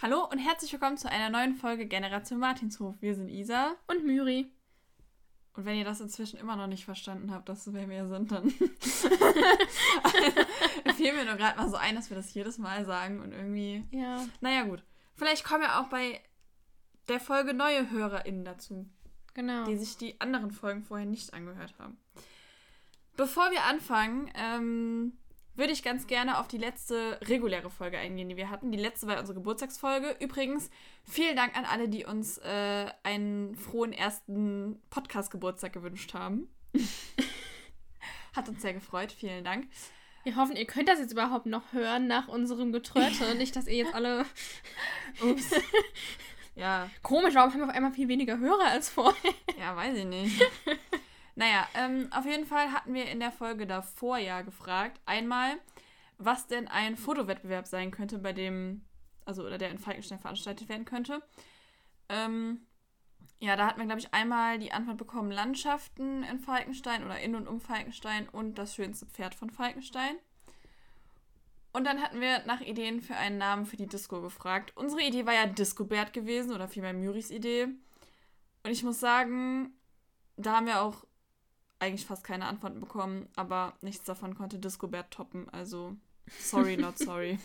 Hallo und herzlich willkommen zu einer neuen Folge Generation Martinshof. Wir sind Isa. Und Myri. Und wenn ihr das inzwischen immer noch nicht verstanden habt, dass wer wir sind, dann fiel mir nur gerade mal so ein, dass wir das jedes Mal sagen und irgendwie. Ja. Naja, gut. Vielleicht kommen ja auch bei der Folge neue HörerInnen dazu, Genau. die sich die anderen Folgen vorher nicht angehört haben. Bevor wir anfangen, ähm, würde ich ganz gerne auf die letzte reguläre Folge eingehen, die wir hatten. Die letzte war unsere Geburtstagsfolge. Übrigens, vielen Dank an alle, die uns äh, einen frohen ersten Podcast-Geburtstag gewünscht haben. Hat uns sehr gefreut. Vielen Dank. Wir hoffen, ihr könnt das jetzt überhaupt noch hören nach unserem Getröte. Nicht, dass ihr jetzt alle. Ups. ja, Komisch, warum haben wir auf einmal viel weniger Hörer als vorher? ja, weiß ich nicht. Naja, ähm, auf jeden Fall hatten wir in der Folge davor ja gefragt, einmal, was denn ein Fotowettbewerb sein könnte, bei dem, also oder der in Falkenstein veranstaltet werden könnte. Ähm, ja, da hatten wir, glaube ich, einmal die Antwort bekommen, Landschaften in Falkenstein oder in und um Falkenstein und das schönste Pferd von Falkenstein. Und dann hatten wir nach Ideen für einen Namen für die Disco gefragt. Unsere Idee war ja Discobert gewesen oder vielmehr Myris Idee. Und ich muss sagen, da haben wir auch eigentlich fast keine Antworten bekommen, aber nichts davon konnte Discobert toppen. Also, sorry, not sorry.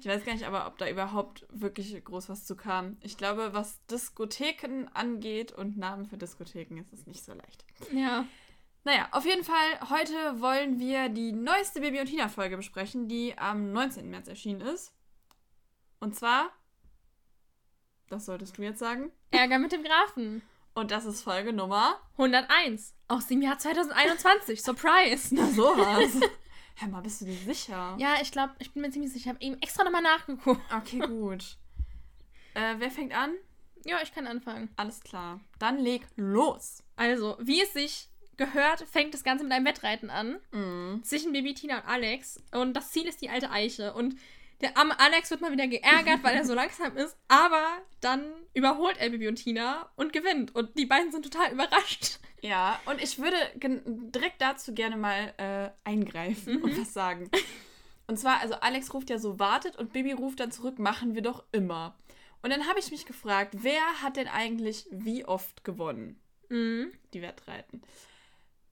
ich weiß gar nicht aber, ob da überhaupt wirklich groß was zu kam. Ich glaube, was Diskotheken angeht und Namen für Diskotheken ist es nicht so leicht. Ja. Naja, auf jeden Fall, heute wollen wir die neueste Baby und Tina-Folge besprechen, die am 19. März erschienen ist. Und zwar, das solltest du jetzt sagen. Ärger mit dem Grafen. Und das ist Folge Nummer. 101. Aus dem Jahr 2021. Surprise. Na sowas. Hör mal, bist du dir sicher? Ja, ich glaube, ich bin mir ziemlich sicher. Ich habe eben extra nochmal nachgeguckt. Okay, gut. äh, wer fängt an? Ja, ich kann anfangen. Alles klar. Dann leg los. Also, wie es sich gehört, fängt das Ganze mit einem Wettreiten an. Mhm. zwischen Baby Tina und Alex. Und das Ziel ist die alte Eiche. Und der arme Alex wird mal wieder geärgert, weil er so langsam ist. Aber dann überholt er Baby und Tina und gewinnt. Und die beiden sind total überrascht. Ja, und ich würde direkt dazu gerne mal äh, eingreifen und was sagen. Und zwar, also Alex ruft ja so, wartet und Bibi ruft dann zurück, machen wir doch immer. Und dann habe ich mich gefragt, wer hat denn eigentlich wie oft gewonnen? Mhm. die Wettreiten.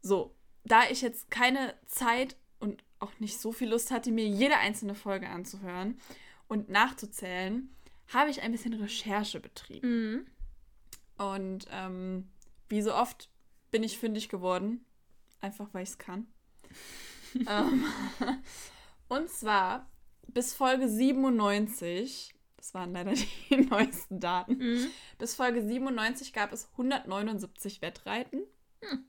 So, da ich jetzt keine Zeit und auch nicht so viel Lust hatte, mir jede einzelne Folge anzuhören und nachzuzählen, habe ich ein bisschen Recherche betrieben. Mhm. Und ähm, wie so oft bin ich fündig geworden. Einfach weil ich es kann. ähm, und zwar bis Folge 97, das waren leider die neuesten Daten, Mhm. bis Folge 97 gab es 179 Wettreiten. Hm.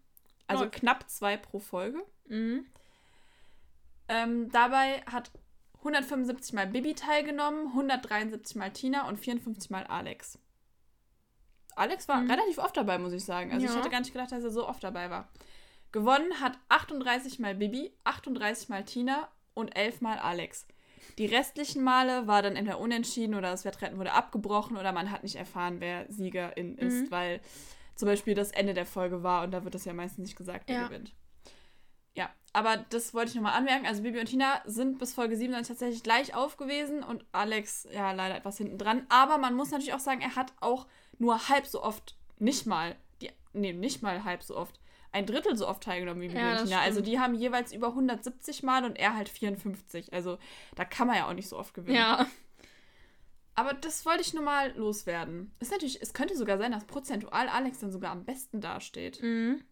Also Läuft. knapp zwei pro Folge. Mhm. Ähm, dabei hat 175 Mal Bibi teilgenommen, 173 Mal Tina und 54 Mal Alex. Alex war Mhm. relativ oft dabei, muss ich sagen. Also ich Ja. hätte gar nicht gedacht, dass er so oft dabei war. Gewonnen hat 38 Mal Bibi, 38 Mal Tina und 11 Mal Alex. Die restlichen Male war dann entweder unentschieden oder das Wettrennen wurde abgebrochen oder man hat nicht erfahren, wer Siegerin ist, Mhm. weil zum Beispiel das Ende der Folge war und da wird das ja meistens nicht gesagt, wer Ja. gewinnt. Aber das wollte ich nochmal anmerken. Also Bibi und Tina sind bis Folge 97 tatsächlich gleich auf gewesen und Alex ja leider etwas hinten dran. Aber man muss natürlich auch sagen, er hat auch nur halb so oft, nicht mal, die, nee, nicht mal halb so oft, ein Drittel so oft teilgenommen wie Bibi Ja, und Tina. Also stimmt. die haben jeweils über 170 Mal und er halt 54. Also da kann man ja auch nicht so oft gewinnen. Ja. Aber das wollte ich nur mal loswerden. Ist natürlich, es könnte sogar sein, dass prozentual Alex dann sogar am besten dasteht. Mhm.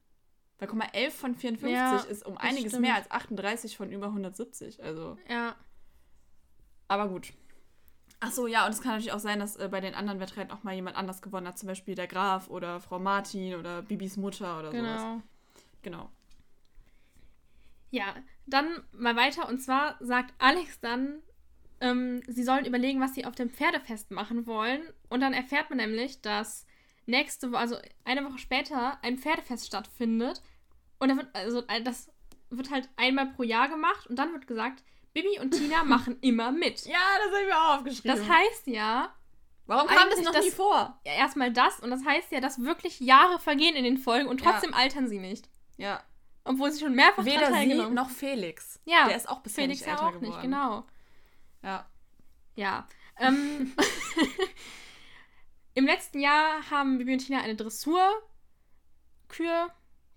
Weil guck mal, 11 von 54 Ja, ist um einiges stimmt. mehr als 38 von über 170. Also, Ja. aber gut. Ach so, ja, und es kann natürlich auch sein, dass äh, bei den anderen Wettrennen auch mal jemand anders gewonnen hat. Zum Beispiel der Graf oder Frau Martin oder Bibis Mutter oder sowas. Genau. Genau. Ja, dann mal weiter. Und zwar sagt Alex dann, ähm, sie sollen überlegen, was sie auf dem Pferdefest machen wollen. Und dann erfährt man nämlich, dass nächste Woche, also eine Woche später, ein Pferdefest stattfindet. Und da wird, also das wird halt einmal pro Jahr gemacht. Und dann wird gesagt, Bibi und Tina machen immer mit. Ja, das habe ich mir auch aufgeschrieben. Das heißt ja, Warum kam das noch das- nie vor? ja, erstmal das. Und das heißt ja, dass wirklich Jahre vergehen in den Folgen und Ja. trotzdem altern sie nicht. Ja. Obwohl sie schon mehrfach Weder sie noch Felix. Ja, Der ist auch bisher Felix nicht ja auch geworden. nicht, genau. Ja. Ja. Ähm, Im letzten Jahr haben Bibi und Tina eine Dressurkür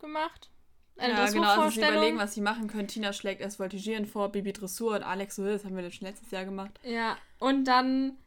gemacht. Eine ja, genau, also sie überlegen, was sie machen können. Tina schlägt erst Voltigieren vor, Bibi Dressur und Alex so, das haben wir schon letztes Jahr gemacht. Ja, und dann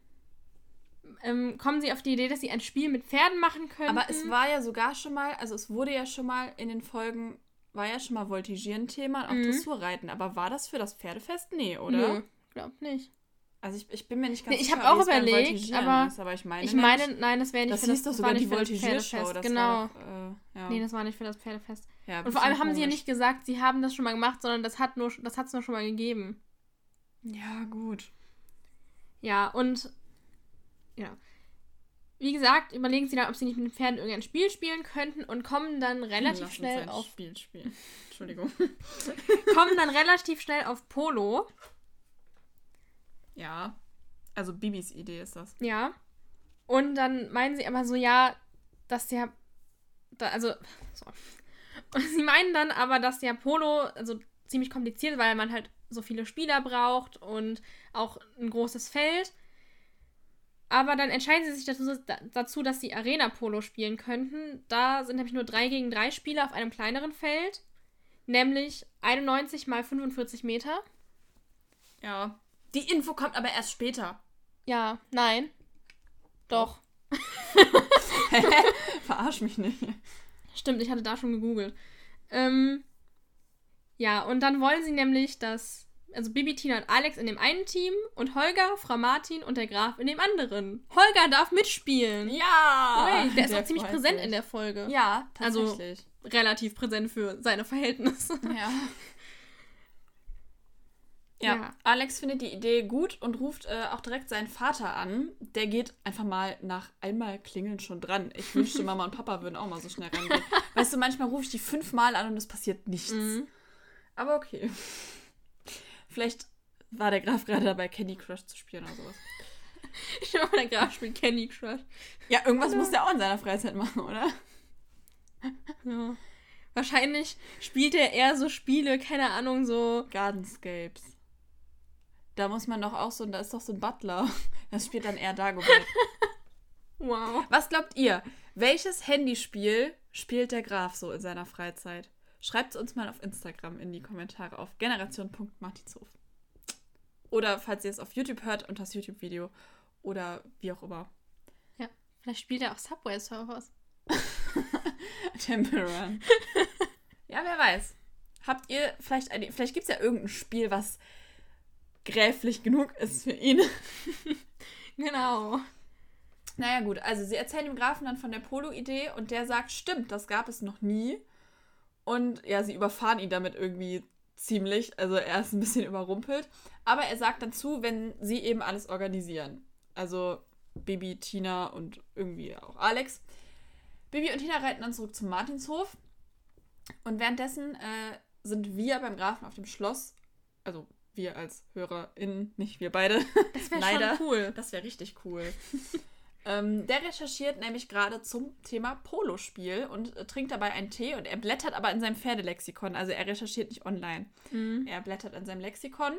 ähm, kommen sie auf die Idee, dass sie ein Spiel mit Pferden machen könnten. Aber es war ja sogar schon mal, also es wurde ja schon mal in den Folgen, war ja schon mal Voltigieren Thema und auch Mhm. Dressurreiten. Aber war das für das Pferdefest? Nee, oder? Nö, glaub nicht. Also ich, ich bin mir nicht ganz Nee, ich sicher, hab auch wie es beim überlegt, aber ist, aber ich meine, Ich meine, nein, das wäre nicht das für hieß das, doch war sogar die nicht für das Voltigiershow. Genau. doch, äh, ja. Nee, das war nicht für das Pferdefest. ja, Und vor allem haben sie ja nicht gesagt, sie haben das schon mal gemacht, sondern das hat nur, das hat es nur schon mal gegeben. komisch. Ja, gut. Ja, und ja. Wie gesagt, überlegen sie dann, ob sie nicht mit den Pferden irgendein Spiel spielen könnten und kommen dann relativ Lass schnell auf Spiel spielen. Entschuldigung. kommen dann relativ schnell auf Polo. Ja. Also Bibis Idee ist das. Ja. Und dann meinen sie aber so, ja, dass der. Da, also. So. Und sie meinen dann aber, dass der Polo also ziemlich kompliziert ist, weil man halt so viele Spieler braucht und auch ein großes Feld. Aber dann entscheiden sie sich dazu, dazu, dass sie Arena-Polo spielen könnten. Da sind nämlich nur 3 gegen 3 Spieler auf einem kleineren Feld. Nämlich 91 mal 45 Meter. Ja. Die Info kommt aber erst später. Ja, nein. Doch. Verarsch mich nicht. Stimmt, ich hatte da schon gegoogelt. Ähm, ja, und dann wollen sie nämlich, dass, also Bibi, Tina und Alex in dem einen Team und Holger, Frau Martin und der Graf in dem anderen. Holger darf mitspielen. Ja! Ey, der ist auch ziemlich präsent sich. in der Folge. Ja, Also- tatsächlich. Relativ präsent für seine Verhältnisse. ja. Ja, Ja. Alex findet die Idee gut und ruft äh, auch direkt seinen Vater an. Der geht einfach mal nach einmal klingeln schon dran. Ich wünschte, Mama und Papa würden auch mal so schnell rangehen. Weißt du, manchmal rufe ich die fünfmal an und es passiert nichts. Mhm. Aber okay. Vielleicht war der Graf gerade dabei, Candy Crush zu spielen oder sowas. Ich glaube, der Graf spielt Candy Crush. Ja, irgendwas muss der auch in seiner Freizeit machen, oder? Ja. Wahrscheinlich spielt er eher so Spiele, keine Ahnung, so. Gardenscapes. Da muss man doch auch so, da ist doch so ein Butler. Das spielt dann eher Dagobert. Wow. Was glaubt ihr? Welches Handyspiel spielt der Graf so in seiner Freizeit? Schreibt es uns mal auf Instagram in die Kommentare auf generation.martinshof. Oder falls ihr es auf YouTube hört, unter das YouTube-Video. Oder wie auch immer. Ja, vielleicht spielt er auch Subway Surfers. Temple Run. ja, wer weiß. Habt ihr vielleicht eine. Vielleicht gibt es ja irgendein Spiel, was gräflich genug ist für ihn. Genau. Naja, gut, also sie erzählen dem Grafen dann von der Polo-Idee und der sagt, stimmt, das gab es noch nie. Und ja, sie überfahren ihn damit irgendwie ziemlich. Also er ist ein bisschen überrumpelt. Aber er sagt dann zu, wenn sie eben alles organisieren. Also Bibi, Tina und irgendwie auch Alex. Bibi und Tina reiten dann zurück zum Martinshof. Und währenddessen äh, sind wir beim Grafen auf dem Schloss. Also wir als HörerInnen, nicht wir beide. Das wäre Leider. schon cool. Das wäre richtig cool. ähm, der recherchiert nämlich gerade zum Thema Polospiel und äh, trinkt dabei einen Tee und er blättert aber in seinem Pferdelexikon. Also er recherchiert nicht online. Mhm. Er blättert in seinem Lexikon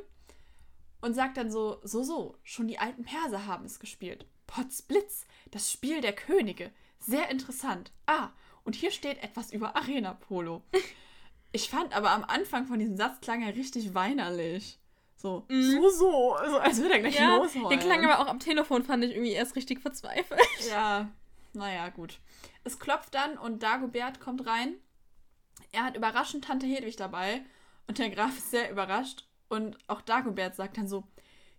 und sagt dann so, so, so, schon die alten Perser haben es gespielt. Potzblitz, das Spiel der Könige. Sehr interessant. Ah, und hier steht etwas über Arena-Polo. Ich fand aber am Anfang von diesem Satz klang er richtig weinerlich. So, Mhm. so, so, also als würde er gleich Ja, losheulen. der klang aber auch am Telefon, fand ich irgendwie erst richtig verzweifelt. Ja, naja, gut. Es klopft dann und Dagobert kommt rein. Er hat überraschend Tante Hedwig dabei und der Graf ist sehr überrascht. Und auch Dagobert sagt dann so,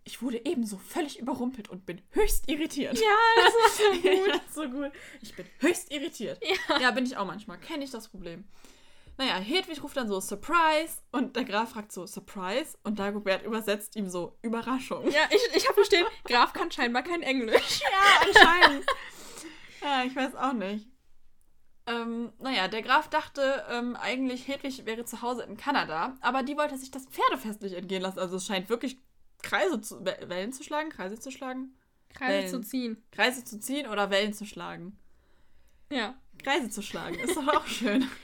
ich wurde ebenso völlig überrumpelt und bin höchst irritiert. Ja, das war so gut. ist so gut. Ich bin höchst irritiert. Ja. Ja, bin ich auch manchmal. Kenne ich das Problem. Naja, Hedwig ruft dann so Surprise und der Graf fragt so Surprise und Dagobert übersetzt ihm so Überraschung. Ja, ich, ich habe verstehen, Graf kann scheinbar kein Englisch. Ja, anscheinend. ja, ich weiß auch nicht. Ähm, naja, der Graf dachte ähm, eigentlich, Hedwig wäre zu Hause in Kanada, aber die wollte sich das Pferdefest nicht entgehen lassen. Also es scheint wirklich Kreise zu, We- Wellen zu schlagen, Kreise zu schlagen, Kreise zu Wellen. ziehen. Kreise zu ziehen oder Wellen zu schlagen. Ja. Kreise zu schlagen, ist doch auch schön.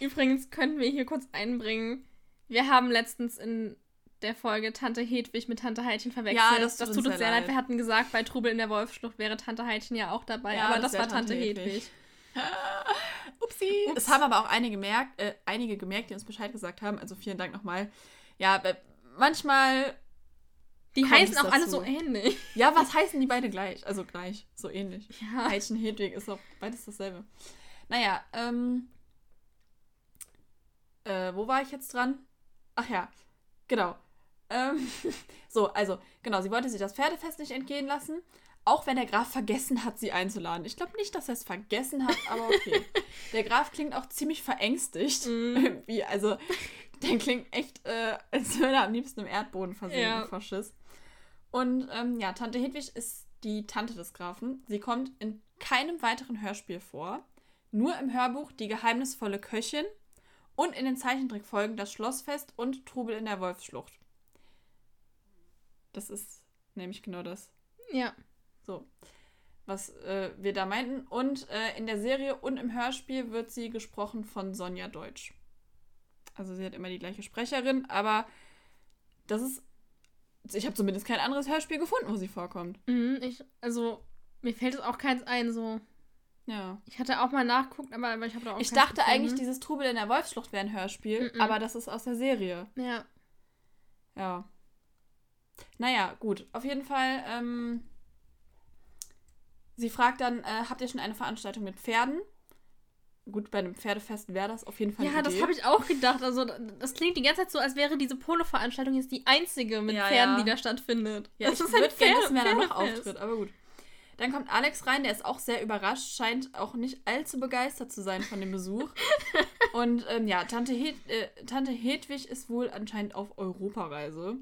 Übrigens könnten wir hier kurz einbringen, wir haben letztens in der Folge Tante Hedwig mit Tante Heidchen verwechselt. Ja, das tut, das tut uns sehr leid. leid. Wir hatten gesagt, bei Trubel in der Wolfsschlucht wäre Tante Heidchen ja auch dabei, ja, aber das, das war Tante, Tante Hedwig. Hedwig. Upsi. Ups. Das haben aber auch einige gemerkt, äh, einige gemerkt, die uns Bescheid gesagt haben. Also vielen Dank nochmal. Ja, manchmal. Die heißen auch alle so ähnlich. Ja, was heißen die beide gleich? Also gleich, so ähnlich. Ja. Heidchen, Hedwig ist auch beides dasselbe. Naja, ähm. Äh, wo war ich jetzt dran? Ach ja, genau. Ähm, so, also, genau, sie wollte sich das Pferdefest nicht entgehen lassen, auch wenn der Graf vergessen hat, sie einzuladen. Ich glaube nicht, dass er es vergessen hat, aber okay. der Graf klingt auch ziemlich verängstigt. Mm. Irgendwie, also, der klingt echt, äh, als würde er am liebsten im Erdboden versinken, ja. Faschist. Und ähm, ja, Tante Hedwig ist die Tante des Grafen. Sie kommt in keinem weiteren Hörspiel vor. Nur im Hörbuch Die geheimnisvolle Köchin und in den Zeichentrickfolgen Das Schlossfest und Trubel in der Wolfsschlucht. Das ist nämlich genau das. Ja. So, was äh, wir da meinten. Und äh, in der Serie und im Hörspiel wird sie gesprochen von Sonja Deutsch. Also sie hat immer die gleiche Sprecherin, aber das ist. Ich habe zumindest kein anderes Hörspiel gefunden, wo sie vorkommt. Mhm, ich, also, mir fällt es auch keins ein, so. Ja. Ich hatte auch mal nachguckt, aber, aber ich habe da auch Ich dachte gefunden. eigentlich, dieses Trubel in der Wolfsschlucht wäre ein Hörspiel, mhm. aber das ist aus der Serie. Ja. Ja. Naja, gut. Auf jeden Fall, ähm, sie fragt dann, äh, habt ihr schon eine Veranstaltung mit Pferden? Gut, bei einem Pferdefest wäre das auf jeden Fall. Ja, das habe ich auch gedacht. Also, das klingt die ganze Zeit so, als wäre diese Polo-Veranstaltung jetzt die einzige mit ja, Pferden, ja. die da stattfindet. Ja, das ich würde gerne, dass mehr noch auftritt, aber gut. Dann kommt Alex rein, der ist auch sehr überrascht, scheint auch nicht allzu begeistert zu sein von dem Besuch. Und ähm, ja, Tante, Hed äh, Tante Hedwig ist wohl anscheinend auf Europareise.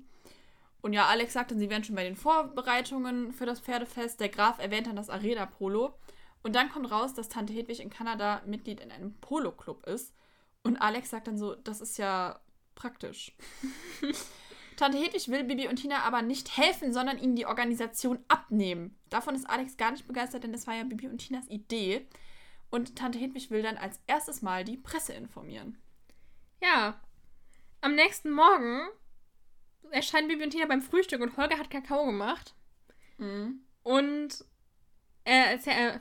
Und ja, Alex sagt dann, sie wären schon bei den Vorbereitungen für das Pferdefest. Der Graf erwähnt dann das Arena Polo. Und dann kommt raus, dass Tante Hedwig in Kanada Mitglied in einem Polo-Club ist. Und Alex sagt dann so, das ist ja praktisch. Tante Hedwig will Bibi und Tina aber nicht helfen, sondern ihnen die Organisation abnehmen. Davon ist Alex gar nicht begeistert, denn das war ja Bibi und Tinas Idee. Und Tante Hedwig will dann als erstes Mal die Presse informieren. Ja. Am nächsten Morgen erscheinen Bibi und Tina beim Frühstück und Holger hat Kakao gemacht. Mhm. Und er, er,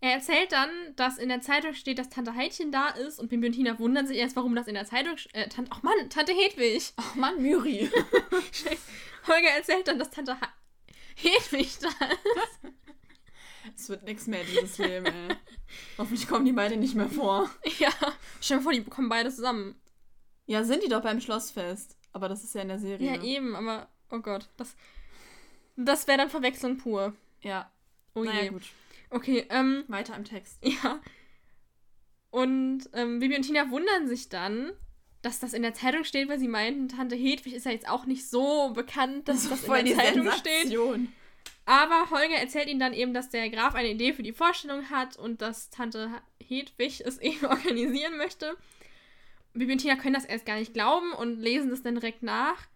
er erzählt dann, dass in der Zeitung steht, dass Tante Heidchen da ist und Bibi und Tina wundern sich erst, warum das in der Zeitung steht. Äh, Tante, ach Mann, Tante Hedwig. Ach Mann, Müri. Holger erzählt dann, dass Tante Hedwig da ist. Es wird nichts mehr, dieses Leben, ey. Hoffentlich kommen die beide nicht mehr vor. Ja, stell dir vor, die kommen beide zusammen. Ja, sind die doch beim Schlossfest. Aber das ist ja in der Serie. Ja, eben, aber, oh Gott, das, das wäre dann Verwechslung pur. Ja. Oh naja, je. gut. Okay, ähm. Weiter im Text. Ja. Und ähm, Bibi und Tina wundern sich dann, dass das in der Zeitung steht, weil sie meinten, Tante Hedwig ist ja jetzt auch nicht so bekannt, dass das, das in der Zeitung Sensation. steht. Aber Holger erzählt ihnen dann eben, dass der Graf eine Idee für die Vorstellung hat und dass Tante Hedwig es eben organisieren möchte. Bibi und Tina können das erst gar nicht glauben und lesen das dann direkt nach.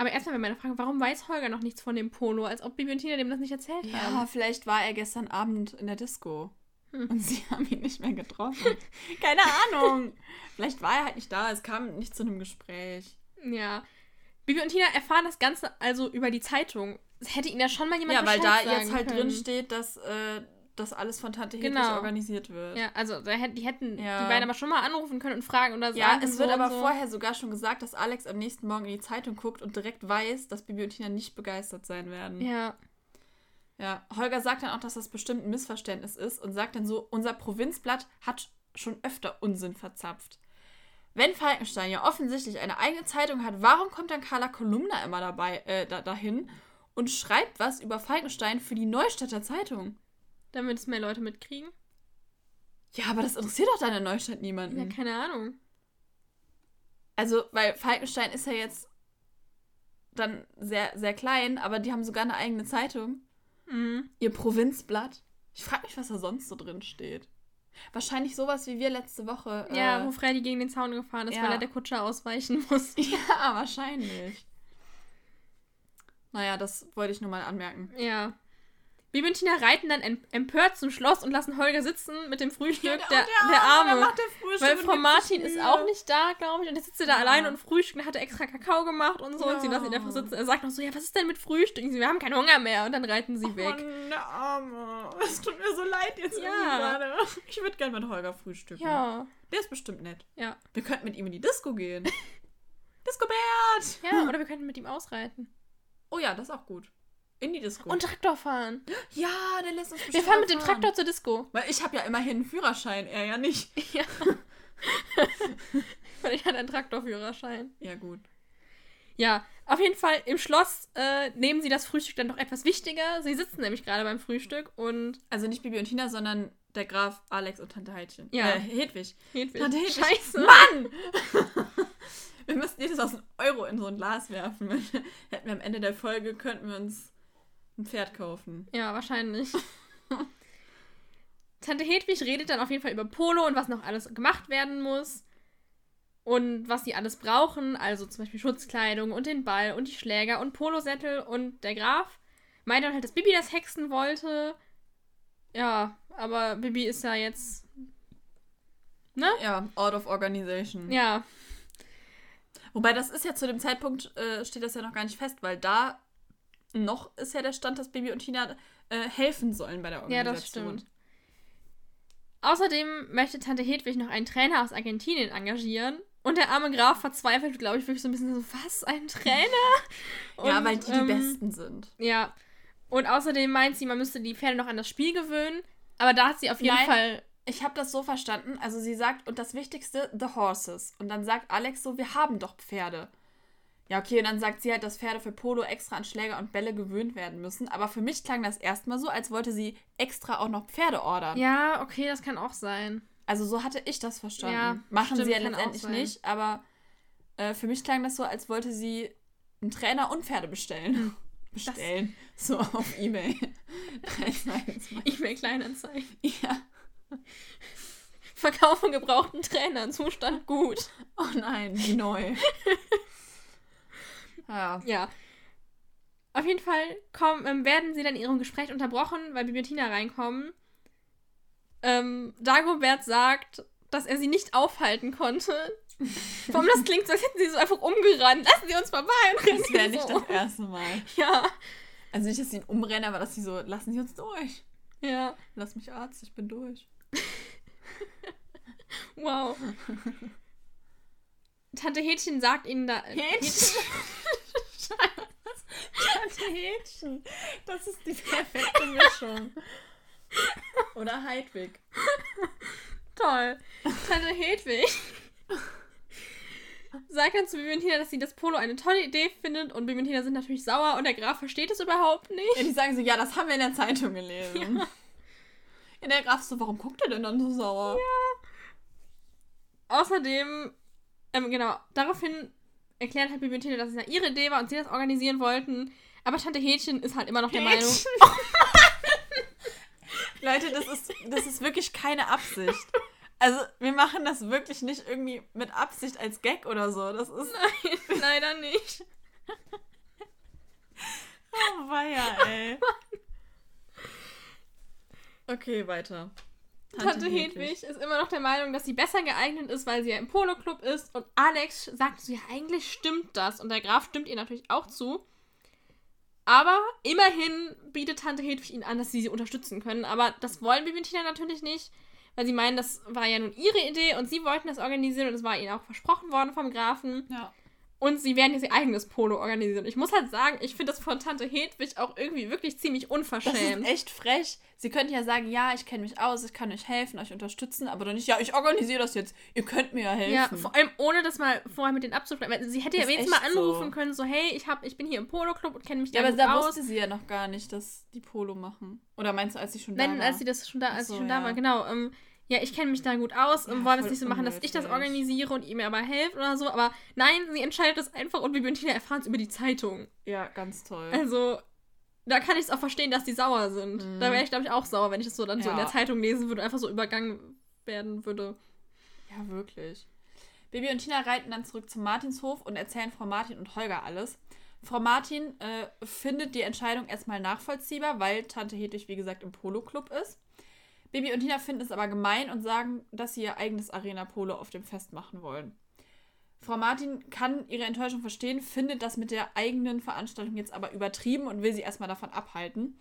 Aber erstmal wäre meine Frage, warum weiß Holger noch nichts von dem Polo, als ob Bibi und Tina dem das nicht erzählt ja, haben? Ja, vielleicht war er gestern Abend in der Disco. Hm. Und sie haben ihn nicht mehr getroffen. Keine Ahnung. vielleicht war er halt nicht da, es kam nicht zu einem Gespräch. Ja. Bibi und Tina erfahren das Ganze also über die Zeitung. Es hätte ihnen ja schon mal jemand Ja, weil da jetzt halt können. drin steht, dass äh, das alles von Tante Hedwig genau. organisiert wird. Ja, also da hätten, die hätten ja. die beiden aber schon mal anrufen können und fragen oder sagen. Ja, es wird aber so. vorher sogar schon gesagt, dass Alex am nächsten Morgen in die Zeitung guckt und direkt weiß, dass Bibi und Tina nicht begeistert sein werden. Ja. Ja, Holger sagt dann auch, dass das bestimmt ein Missverständnis ist und sagt dann so, unser Provinzblatt hat schon öfter Unsinn verzapft. Wenn Falkenstein ja offensichtlich eine eigene Zeitung hat, warum kommt dann Carla Kolumna immer dabei, äh, da, dahin und schreibt was über Falkenstein für die Neustädter Zeitung? Damit es mehr Leute mitkriegen? Ja, aber das interessiert doch deine Neustadt niemanden. Ja, keine Ahnung. Also, weil Falkenstein ist ja jetzt dann sehr, sehr klein, aber die haben sogar eine eigene Zeitung. Mhm. Ihr Provinzblatt. Ich frage mich, was da sonst so drin steht. Wahrscheinlich sowas wie wir letzte Woche. Ja, äh, wo Freddy gegen den Zaun gefahren ist, ja. weil er der Kutscher ausweichen muss. Ja, wahrscheinlich. Naja, das wollte ich nur mal anmerken. Ja. Und Tina reiten dann em- empört zum Schloss und lassen Holger sitzen mit dem Frühstück. Ja, der, der, der Arme, der macht der Frühstück Weil Frau Martin ist auch nicht da, glaube ich. Und jetzt sitzt sie da Ja. allein und frühstückt und hat extra Kakao gemacht und so. Und sie Ja. lassen ihn einfach sitzen. Er sagt noch so, ja, was ist denn mit Frühstück? Und sie, wir haben keinen Hunger mehr. Und dann reiten sie weg. Mann, der Arme. Es tut mir so leid jetzt Ja. irgendwie gerade. Ich würde gerne mit Holger frühstücken. Ja, Der ist bestimmt nett. ja. Wir könnten mit ihm in die Disco gehen. Disco Bert! Ja, oder wir könnten mit ihm ausreiten. Oh ja, das ist auch gut. In die Disco. Und Traktor fahren. ja, der lässt uns Wir fahren mit dem. Traktor zur Disco. Weil ich habe ja immerhin einen Führerschein, er ja nicht. Ja. Weil ich hatte einen Traktorführerschein. Ja, gut. Ja, auf jeden Fall im Schloss äh, nehmen sie das Frühstück dann doch etwas wichtiger. Sie sitzen nämlich gerade beim Frühstück und Also nicht Bibi und Tina, sondern der Graf Alex und Tante Heidchen. Ja. Äh, Hedwig. Hedwig. Tante Hedwig. Scheiße. Mann! wir müssten jedes aus einem Euro in so ein Glas werfen. Hätten wir am Ende der Folge, könnten wir uns ein Pferd kaufen. Ja, wahrscheinlich. Tante Hedwig redet dann auf jeden Fall über Polo und was noch alles gemacht werden muss. Und was sie alles brauchen. Also zum Beispiel Schutzkleidung und den Ball und die Schläger und Polosättel und der Graf. Meint dann halt, dass Bibi das hexen wollte. Ja, aber Bibi ist ja jetzt. Ne? Ja, out of organization. Ja. Wobei das ist ja zu dem Zeitpunkt, äh, steht das ja noch gar nicht fest, weil da noch ist ja der Stand, dass Bibi und Tina äh, helfen sollen bei der Ja, Organisation. das stimmt. Außerdem möchte Tante Hedwig noch einen Trainer aus Argentinien engagieren. Und der arme Graf verzweifelt, glaube ich, wirklich so ein bisschen so, was, ein Trainer? ja, Und, weil die ähm, die Besten sind. Ja. Und außerdem meint sie, man müsste die Pferde noch an das Spiel gewöhnen. Aber da hat sie auf jeden Nein. Fall. Ich habe das so verstanden. Also sie sagt, und das Wichtigste, the horses. Und dann sagt Alex so, wir haben doch Pferde. Ja, okay, und dann sagt sie halt, dass Pferde für Polo extra an Schläger und Bälle gewöhnt werden müssen. Aber für mich klang das erstmal so, als wollte sie extra auch noch Pferde ordern. Ja, okay, das kann auch sein. Also so hatte ich das verstanden. Ja, Machen stimmt, sie ja letztendlich nicht, aber äh, für mich klang das so, als wollte sie einen Trainer und Pferde bestellen. Hm. Bestellen. So auf Ebay. 322. E-Mail Kleinanzeigen. ja. Verkaufen gebrauchten Trainer. Zustand gut. Oh nein, wie neu. Ja. Ja. Auf jeden Fall kommen, ähm, werden sie dann in ihrem Gespräch unterbrochen, weil Bibi und Tina reinkommen. Ähm, Dagobert sagt, dass er sie nicht aufhalten konnte. Warum das klingt so, als hätten sie so einfach umgerannt. Lassen sie uns vorbei und rennen Das wäre nicht das erste Mal. Ja, Also nicht, dass sie ihn umrennen, aber dass sie so, lassen sie uns durch. ja, Lass mich Arzt, ich bin durch. wow. Tante Hätchen sagt ihnen da... Hätchen. Tante Hätchen. Das ist die perfekte Mischung. Oder Heidwig. Toll. Tante Hedwig sagt dann zu Bibi und Tina, dass sie das Polo eine tolle Idee findet und Bibi und Tina sind natürlich sauer und der Graf versteht es überhaupt Ja, nicht. die sagen so, ja, das haben wir in der Zeitung gelesen. Ja. der Graf so, warum guckt er denn dann so sauer? Außerdem, ähm, genau, daraufhin erklärt halt Bibi und Tina, dass es ja ihre Idee war und sie das organisieren wollten. Aber Tante Hätchen ist halt immer noch der Meinung. Hätchen. Leute, das ist, das ist wirklich keine Absicht. Also, wir machen das wirklich nicht irgendwie mit Absicht als Gag oder so. Das ist. Nein, leider nicht. Oh, weia, ey. Okay, weiter. Tante, Hedwig ist immer noch der Meinung, dass sie besser geeignet ist, weil sie ja im Polo-Club ist. Und Alex sagt so, ja, eigentlich stimmt das. Und der Graf stimmt ihr natürlich auch zu. Aber immerhin bietet Tante Hedwig ihnen an, dass sie sie unterstützen können. Aber das wollen Bibi und Tina natürlich nicht, weil sie meinen, das war ja nun ihre Idee und sie wollten das organisieren und es war ihnen auch versprochen worden vom Grafen. Ja. Und sie werden jetzt ihr eigenes Polo organisieren. Ich muss halt sagen, ich finde das von Tante Hedwig auch irgendwie wirklich ziemlich Das unverschämt. ist echt frech. Sie könnten ja sagen, ja, ich kenne mich aus, ich kann euch helfen, euch unterstützen, aber doch nicht, ja, ich organisiere das jetzt. Ihr könnt mir ja helfen. Ja, vor allem ohne das mal vorher mit denen abzusprechen. Sie hätte ja wenigstens mal anrufen so. können, so, hey, ich, hab, ich bin hier im Polo-Club und kenne mich Ja, da aber gut da aus. wusste sie ja noch gar nicht, dass die Polo machen. Oder meinst du, als sie schon da Nein, war? als sie das schon da, als so, sie schon da ja. war, genau. Ähm, ja, ich kenne mich da gut aus und Ja, wollen es nicht so machen, dass ich das organisiere und ihr mir aber helft oder so. Aber nein, sie entscheidet das einfach und Bibi und Tina erfahren es über die Zeitung. Ja, ganz toll. Also, da kann ich es auch verstehen, dass die sauer sind. Mhm. Da wäre ich, glaube ich, auch sauer, wenn ich das so dann so in Ja. der Zeitung lesen würde, einfach so übergangen werden würde. Ja, wirklich. Bibi und Tina reiten dann zurück zum Martinshof und erzählen Frau Martin und Holger alles. Frau Martin äh, findet die Entscheidung erstmal nachvollziehbar, weil Tante Hedwig, wie gesagt, im Polo-Club ist. Bibi und Tina finden es aber gemein und sagen, dass sie ihr eigenes Arena-Polo auf dem Fest machen wollen. Frau Martin kann ihre Enttäuschung verstehen, findet das mit der eigenen Veranstaltung jetzt aber übertrieben und will sie erstmal davon abhalten.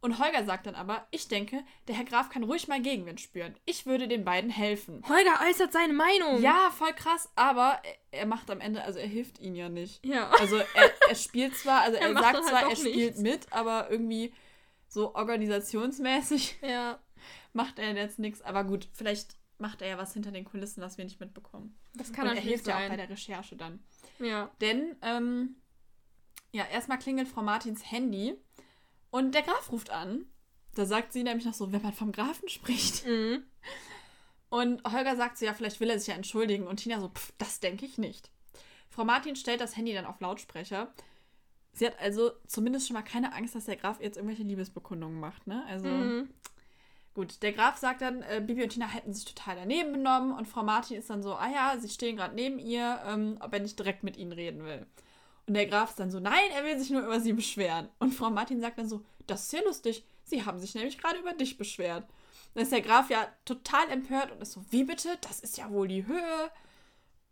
Und Holger sagt dann aber, ich denke, der Herr Graf kann ruhig mal Gegenwind spüren. Ich würde den beiden helfen. Holger äußert seine Meinung. Ja, voll krass, aber er, macht am Ende, also er hilft ihnen ja nicht. Ja. Also er, er spielt zwar, also Er er, sagt dann zwar, halt er spielt nichts. mit, aber irgendwie so organisationsmäßig Ja. Macht er jetzt nichts. Aber gut, vielleicht macht er ja was hinter den Kulissen, was wir nicht mitbekommen. Das kann Und er hilft ja auch bei sein. der Recherche dann. Ja. Denn, ähm, ja, erstmal klingelt Frau Martins Handy und der Graf ruft an. Da sagt sie nämlich noch so, wenn man vom Grafen spricht. Mhm. Und Holger sagt so, ja, vielleicht will er sich ja entschuldigen. Und Tina so, pff, das denke ich nicht. Frau Martin stellt das Handy dann auf Lautsprecher. Sie hat also zumindest schon mal keine Angst, dass der Graf jetzt irgendwelche Liebesbekundungen macht, ne? Also, Mhm. Gut. Der Graf sagt dann, äh, Bibi und Tina hätten sich total daneben benommen. Und Frau Martin ist dann so, ah ja, sie stehen gerade neben ihr, ähm, ob er nicht direkt mit ihnen reden will. Und der Graf ist dann so, nein, er will sich nur über sie beschweren. Und Frau Martin sagt dann so, das ist ja lustig. Sie haben sich nämlich gerade über dich beschwert. Dann ist der Graf ja total empört und ist so, wie bitte? Das ist ja wohl die Höhe.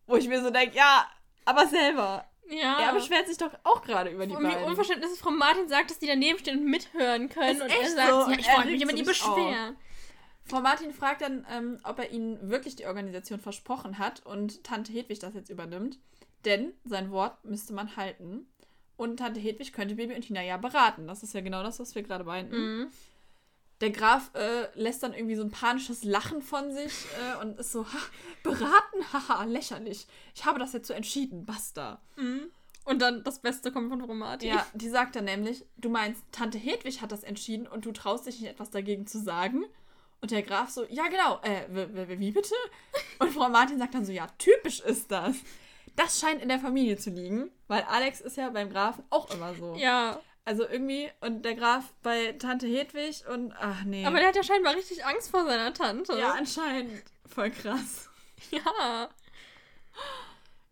Wo ich mir so denke, ja, aber selber. Ja. Er beschwert sich doch auch gerade über die und wie beiden. unverständlich ist Frau Martin sagt, dass die daneben stehen und mithören können. Ist und echt er sagt, so. ja, ich wollte mich über die beschweren. Frau Martin fragt dann, ähm, ob er ihnen wirklich die Organisation versprochen hat und Tante Hedwig das jetzt übernimmt. Denn sein Wort müsste man halten. Und Tante Hedwig könnte Baby und Tina ja beraten. Das ist ja genau das, was wir gerade meinten. Mhm. Der Graf äh, lässt dann irgendwie so ein panisches Lachen von sich äh, und ist so, ha, beraten? Haha, lächerlich. Ich habe das jetzt so entschieden, basta. Mhm. Und dann das Beste kommt von Frau Martin. Ja, die sagt dann nämlich, du meinst, Tante Hedwig hat das entschieden und du traust dich nicht etwas dagegen zu sagen. Und der Graf so, ja genau, äh, wie bitte? Und Frau Martin sagt dann so, ja, typisch ist das. Das scheint in der Familie zu liegen, weil Alex ist ja beim Grafen auch immer so. Ja. Also irgendwie, und der Graf bei Tante Hedwig und, ach nee. Aber der hat ja scheinbar richtig Angst vor seiner Tante. ja, anscheinend. Voll krass. Ja.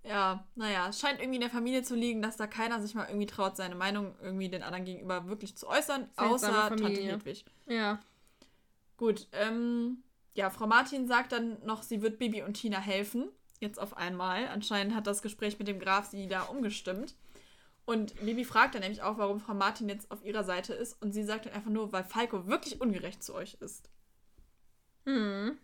Ja, naja, es scheint irgendwie in der Familie zu liegen, dass da keiner sich mal irgendwie traut, seine Meinung irgendwie den anderen gegenüber wirklich zu äußern, Seltsame außer Tante. Hedwig. Ja. Gut, ähm, ja, Frau Martin sagt dann noch, sie wird Bibi und Tina helfen. Jetzt auf einmal. Anscheinend hat das Gespräch mit dem Graf sie da umgestimmt. Und Bibi fragt dann nämlich auch, warum Frau Martin jetzt auf ihrer Seite ist. Und sie sagt dann einfach nur, weil Falco wirklich ungerecht zu euch ist. Hm.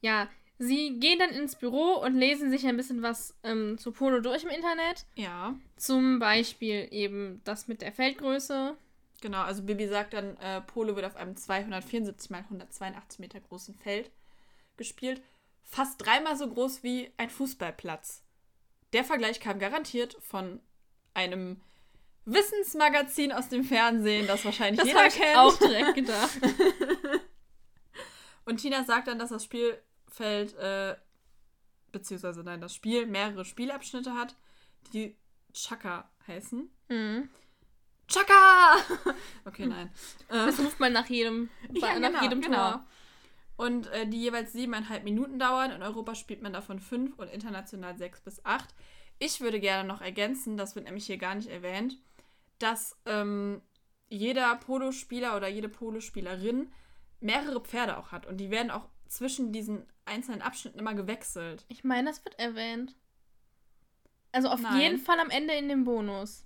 Ja, sie gehen dann ins Büro und lesen sich ein bisschen was ähm, zu Polo durch im Internet. Ja, Zum Beispiel eben das mit der Feldgröße. genau. Also Bibi sagt dann, äh, Polo wird auf einem 274 mal 182 Meter großen Feld gespielt. Fast dreimal so groß wie ein Fußballplatz. Der Vergleich kam garantiert von einem Wissensmagazin aus dem Fernsehen, das wahrscheinlich Das jeder ich kennt. auch direkt gedacht. Und Tina sagt dann, dass das Spielfeld, äh, beziehungsweise nein, das Spiel mehrere Spielabschnitte hat, die Chaka heißen. hm. Chaka! okay, nein. Äh, Das ruft man nach jedem, Ja, nach genau, jedem genau. Tor. Und äh, die jeweils siebeneinhalb Minuten dauern. In Europa spielt man davon fünf und international sechs bis acht. Ich würde gerne noch ergänzen, das wird nämlich hier gar nicht erwähnt, dass ähm, jeder Polospieler oder jede Polospielerin mehrere Pferde auch hat. Und die werden auch zwischen diesen einzelnen Abschnitten immer gewechselt. Ich meine, das wird erwähnt. Also auf Nein. jeden Fall am Ende in dem Bonus.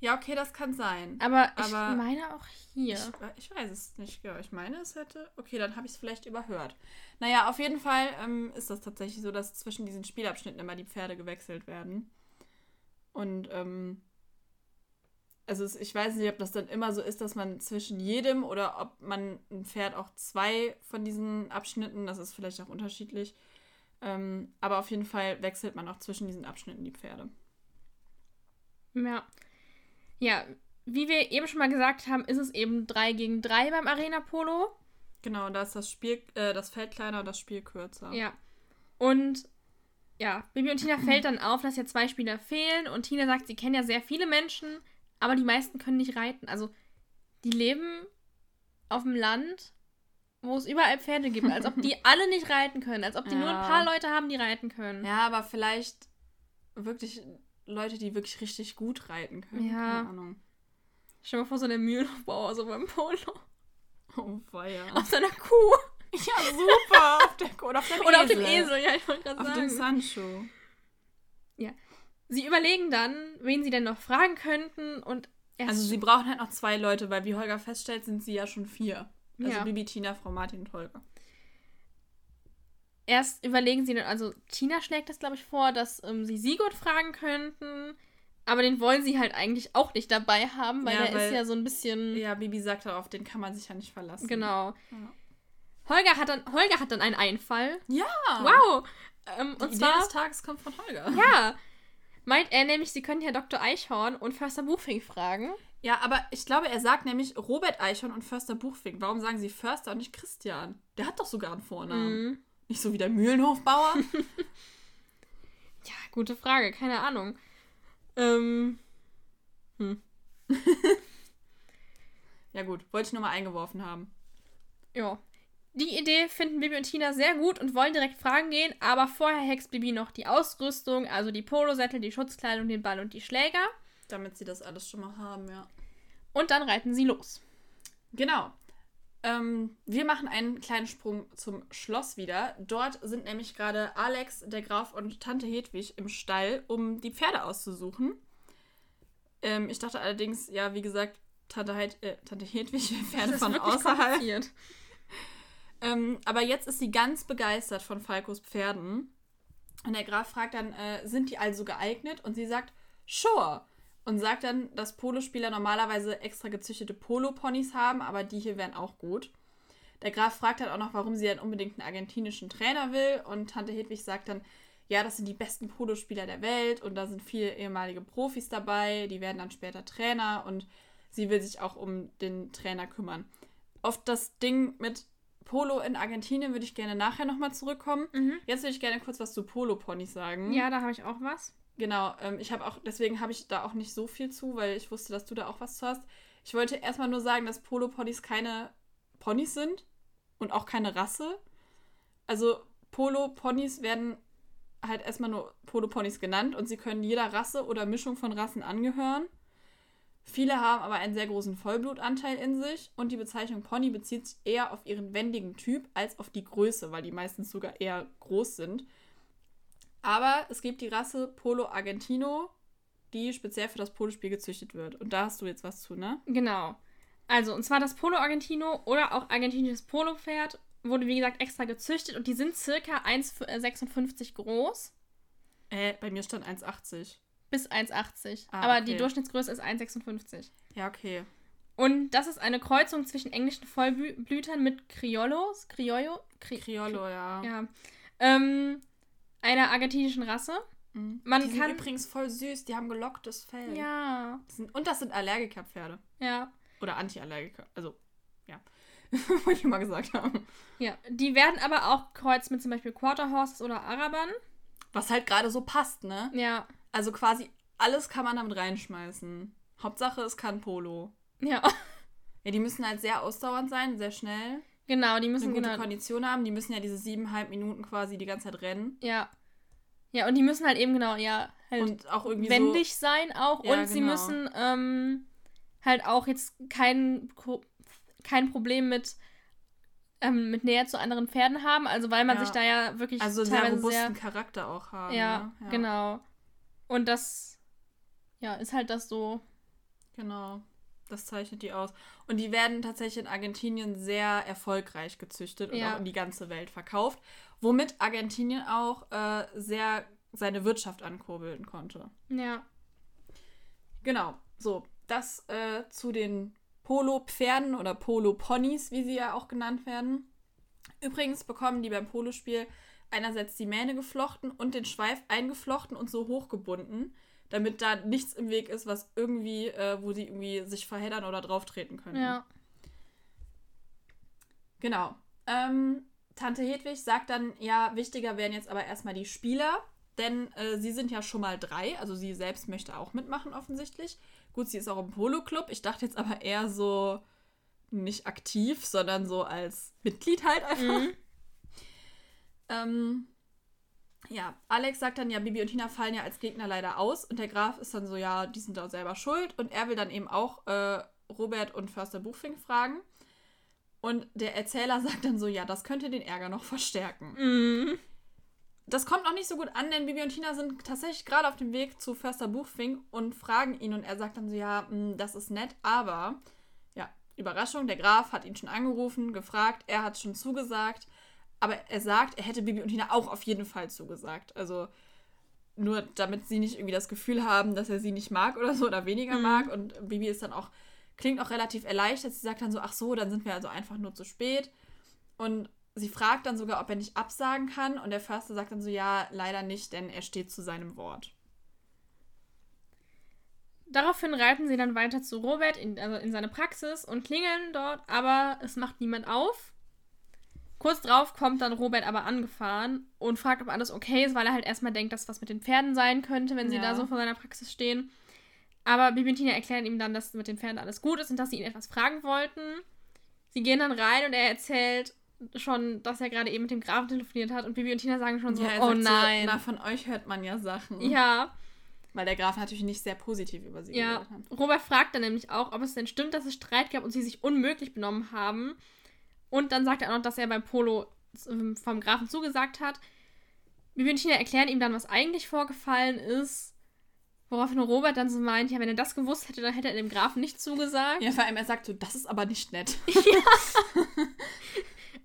Ja, okay, das kann sein. Aber, ich Aber meine auch hier. Ich, ich weiß es nicht, ja. Ich meine, es hätte. Okay, dann habe ich es vielleicht überhört. Naja, auf jeden Fall ähm, ist das tatsächlich so, dass zwischen diesen Spielabschnitten immer die Pferde gewechselt werden. Und, ähm, also es, ich weiß nicht, ob das dann immer so ist, dass man zwischen jedem oder ob man ein Pferd auch zwei von diesen Abschnitten, das ist vielleicht auch unterschiedlich. Ähm, aber auf jeden Fall wechselt man auch zwischen diesen Abschnitten die Pferde. Ja. Ja, wie wir eben schon mal gesagt haben, ist es eben 3 gegen 3 beim Arena Polo. Genau, da ist das Spiel, äh, das Feld kleiner und das Spiel kürzer. Ja. Und ja, Bibi und Tina fällt dann auf, dass ja zwei Spieler fehlen und Tina sagt, sie kennen ja sehr viele Menschen, aber die meisten können nicht reiten. Also die leben auf dem Land, wo es überall Pferde gibt, als ob die alle nicht reiten können, als ob die nur ein Ja. paar Leute haben, die reiten können. Ja, aber vielleicht wirklich Leute, die wirklich richtig gut reiten können. Ja. Keine Ahnung. Stell dir mal vor, so der Mühlenbauer so beim Polo. Oh, weia. Auf seiner Kuh. Ja, super. auf der, oder auf dem Oder auf Esel. dem Esel, ja, ich wollte gerade Auf sagen. dem Sancho. Sie überlegen dann, wen sie denn noch fragen könnten und Also sie brauchen halt noch zwei Leute, weil wie Holger feststellt, sind sie ja schon vier. Also Ja. Bibi, Tina, Frau Martin und Holger. Erst überlegen sie dann, also Tina schlägt das, glaube ich, vor, dass ähm, sie Sigurd fragen könnten, aber den wollen sie halt eigentlich auch nicht dabei haben, weil Ja, der weil- ist ja so ein bisschen. Ja, Bibi sagt auf den kann man sich ja nicht verlassen. Genau. Ja. Holger hat dann, Holger hat dann einen Einfall. Ja. Wow! Ähm, Die und Idee zwar, des Tages kommt von Holger. ja, meint er nämlich, sie können ja Dr. Eichhorn und Förster Buchfink fragen. Ja, aber ich glaube, er sagt nämlich Robert Eichhorn und Förster Buchfink. Warum sagen sie Förster und nicht Christian? Der hat doch sogar einen Vornamen. Mhm. Nicht so wie der Mühlenhofbauer. Ja, gute Frage, keine Ahnung. Ähm, ja gut, wollte ich nur mal eingeworfen haben. ja. Die Idee finden Bibi und Tina sehr gut und wollen direkt fragen gehen, aber vorher hext Bibi noch die Ausrüstung, also die Polosättel, die Schutzkleidung, den Ball und die Schläger. Damit sie das alles schon mal haben, ja. Und dann reiten sie los. Genau. Ähm, wir machen einen kleinen Sprung zum Schloss wieder. Dort sind nämlich gerade Alex, der Graf und Tante Hedwig im Stall, um die Pferde auszusuchen. Ähm, ich dachte allerdings, ja, wie gesagt, Tante, Heid äh, Tante Hedwig Pferde von außerhalb. Ähm, aber jetzt ist sie ganz begeistert von Falkos Pferden. Und der Graf fragt dann, äh, sind die also geeignet? Und sie sagt, sure. Und sagt dann, dass Polospieler normalerweise extra gezüchtete Polo-Ponys haben, aber die hier wären auch gut. Der Graf fragt dann auch noch, warum sie denn unbedingt einen argentinischen Trainer will. Und Tante Hedwig sagt dann, ja, das sind die besten Polospieler der Welt und da sind viele ehemalige Profis dabei, die werden dann später Trainer und sie will sich auch um den Trainer kümmern. Auf das Ding mit Polo in Argentinien würde ich gerne nachher nochmal zurückkommen. Mhm. Jetzt würde ich gerne kurz was zu Polo-Ponys sagen. Ja, da habe ich auch was. Genau, ähm, ich habe auch, deswegen habe ich da auch nicht so viel zu, weil ich wusste, dass du da auch was zu hast. Ich wollte erstmal nur sagen, dass Polo-Ponys keine Ponys sind und auch keine Rasse. Also Polo-Ponys werden halt erstmal nur Polo-Ponys genannt und sie können jeder Rasse oder Mischung von Rassen angehören. Viele haben aber einen sehr großen Vollblutanteil in sich und die Bezeichnung Pony bezieht sich eher auf ihren wendigen Typ als auf die Größe, weil die meistens sogar eher groß sind. Aber es gibt die Rasse Polo Argentino, die speziell für das Polospiel gezüchtet wird. Und da hast du jetzt was zu, ne? Genau. Also, und zwar das Polo Argentino oder auch argentinisches Polo-Pferd wurde, wie gesagt, extra gezüchtet und die sind circa 1,56 groß Äh, bei mir stand 1,80. bis 1,80. Ah, Aber okay. die Durchschnittsgröße ist 1,56. Ja, okay. Und das ist eine Kreuzung zwischen englischen Vollblütern mit Criollos, Criollo, Cri Criollo, ja. ja, ähm, einer argentinischen Rasse. Mhm. Man die kann- sind übrigens voll süß, die haben gelocktes Fell. Ja, Das sind, und das sind Allergikerpferde. ja, Oder Anti-Allergiker. Also, ja. Wollte ich mal gesagt haben. ja. Die werden aber auch kreuzt mit zum Beispiel Quarter Horses oder Arabern. Was halt gerade so passt, ne? Ja, Also quasi alles kann man damit reinschmeißen. Hauptsache, es kann Polo. ja, Ja, die müssen halt sehr ausdauernd sein, sehr schnell. Genau, die Eine müssen gute genau, Kondition haben. Die müssen ja diese siebeneinhalb Minuten quasi die ganze Zeit rennen. ja, ja, und die müssen halt eben genau, ja, halt Und auch irgendwie wendig sein auch Ja, und sie genau. müssen ähm, halt auch jetzt kein, kein Problem mit, ähm, mit Nähe zu anderen Pferden haben, also weil man Ja. sich da ja wirklich so, also sehr robusten Charakter auch haben. ja, ne? genau. Und das, ja, ist halt das so, Genau. Das zeichnet die aus. Und die werden tatsächlich in Argentinien sehr erfolgreich gezüchtet und Ja. auch in die ganze Welt verkauft. Womit Argentinien auch äh, sehr seine Wirtschaft ankurbeln konnte. ja, Genau. So, das äh, zu den Polo-Pferden oder Polo-Ponys, wie sie ja auch genannt werden. Übrigens bekommen die beim Polospiel einerseits die Mähne geflochten und den Schweif eingeflochten und so hochgebunden, damit da nichts im Weg ist, was irgendwie, äh, wo sie irgendwie sich verheddern oder drauftreten können. ja, Genau. Ähm, Tante Hedwig sagt dann, ja, wichtiger wären jetzt aber erstmal die Spieler, denn äh, sie sind ja schon mal drei, also sie selbst möchte auch mitmachen offensichtlich. Gut, sie ist auch im Polo-Club. Ich dachte jetzt aber eher so nicht aktiv, sondern so als Mitglied halt einfach. Mhm. Ähm, Ja, Alex sagt dann, ja, Bibi und Tina fallen ja als Gegner leider aus. Und der Graf ist dann so, ja, die sind da selber schuld. Und er will dann eben auch äh, Robert und Förster Buchfink fragen. Und der Erzähler sagt dann so, ja, das könnte den Ärger noch verstärken. Mhm. Das kommt auch nicht so gut an, denn Bibi und Tina sind tatsächlich gerade auf dem Weg zu Förster Buchfink und fragen ihn. Und er sagt dann so, ja, mh, das ist nett, aber, ja, Überraschung, der Graf hat ihn schon angerufen, gefragt, er hat schon zugesagt. Aber er sagt, er hätte Bibi und Tina auch auf jeden Fall zugesagt. Also nur damit sie nicht irgendwie das Gefühl haben, dass er sie nicht mag oder so oder weniger Mhm. mag. Und Bibi ist dann auch, klingt auch relativ erleichtert. Sie sagt dann so, ach so, dann sind wir also einfach nur zu spät. Und sie fragt dann sogar, ob er nicht absagen kann. Und der Förster sagt dann so, ja, leider nicht, denn er steht zu seinem Wort. Daraufhin reiten sie dann weiter zu Robert in, also in seine Praxis und klingeln dort, aber es macht niemand auf. Kurz drauf kommt dann Robert aber angefahren und fragt, ob alles okay ist, weil er halt erstmal denkt, dass was mit den Pferden sein könnte, wenn sie Ja. da so vor seiner Praxis stehen. Aber Bibi und Tina erklären ihm dann, dass mit den Pferden alles gut ist und dass sie ihn etwas fragen wollten. Sie gehen dann rein und er erzählt schon, dass er gerade eben mit dem Grafen telefoniert hat und Bibi und Tina sagen schon so, er oh nein. So, na, von euch hört man ja Sachen. ja, Weil der Graf natürlich nicht sehr positiv über sie Ja, geredet hat. Robert fragt dann nämlich auch, ob es denn stimmt, dass es Streit gab und sie sich unmöglich benommen haben. Und dann sagt er auch noch, dass er beim Polo ähm, vom Grafen zugesagt hat. Bibi und Tina erklären ihm dann, was eigentlich vorgefallen ist. Woraufhin Robert dann so meint, ja, wenn er das gewusst hätte, dann hätte er dem Grafen nicht zugesagt. Ja, vor allem er sagt so, das ist aber nicht nett.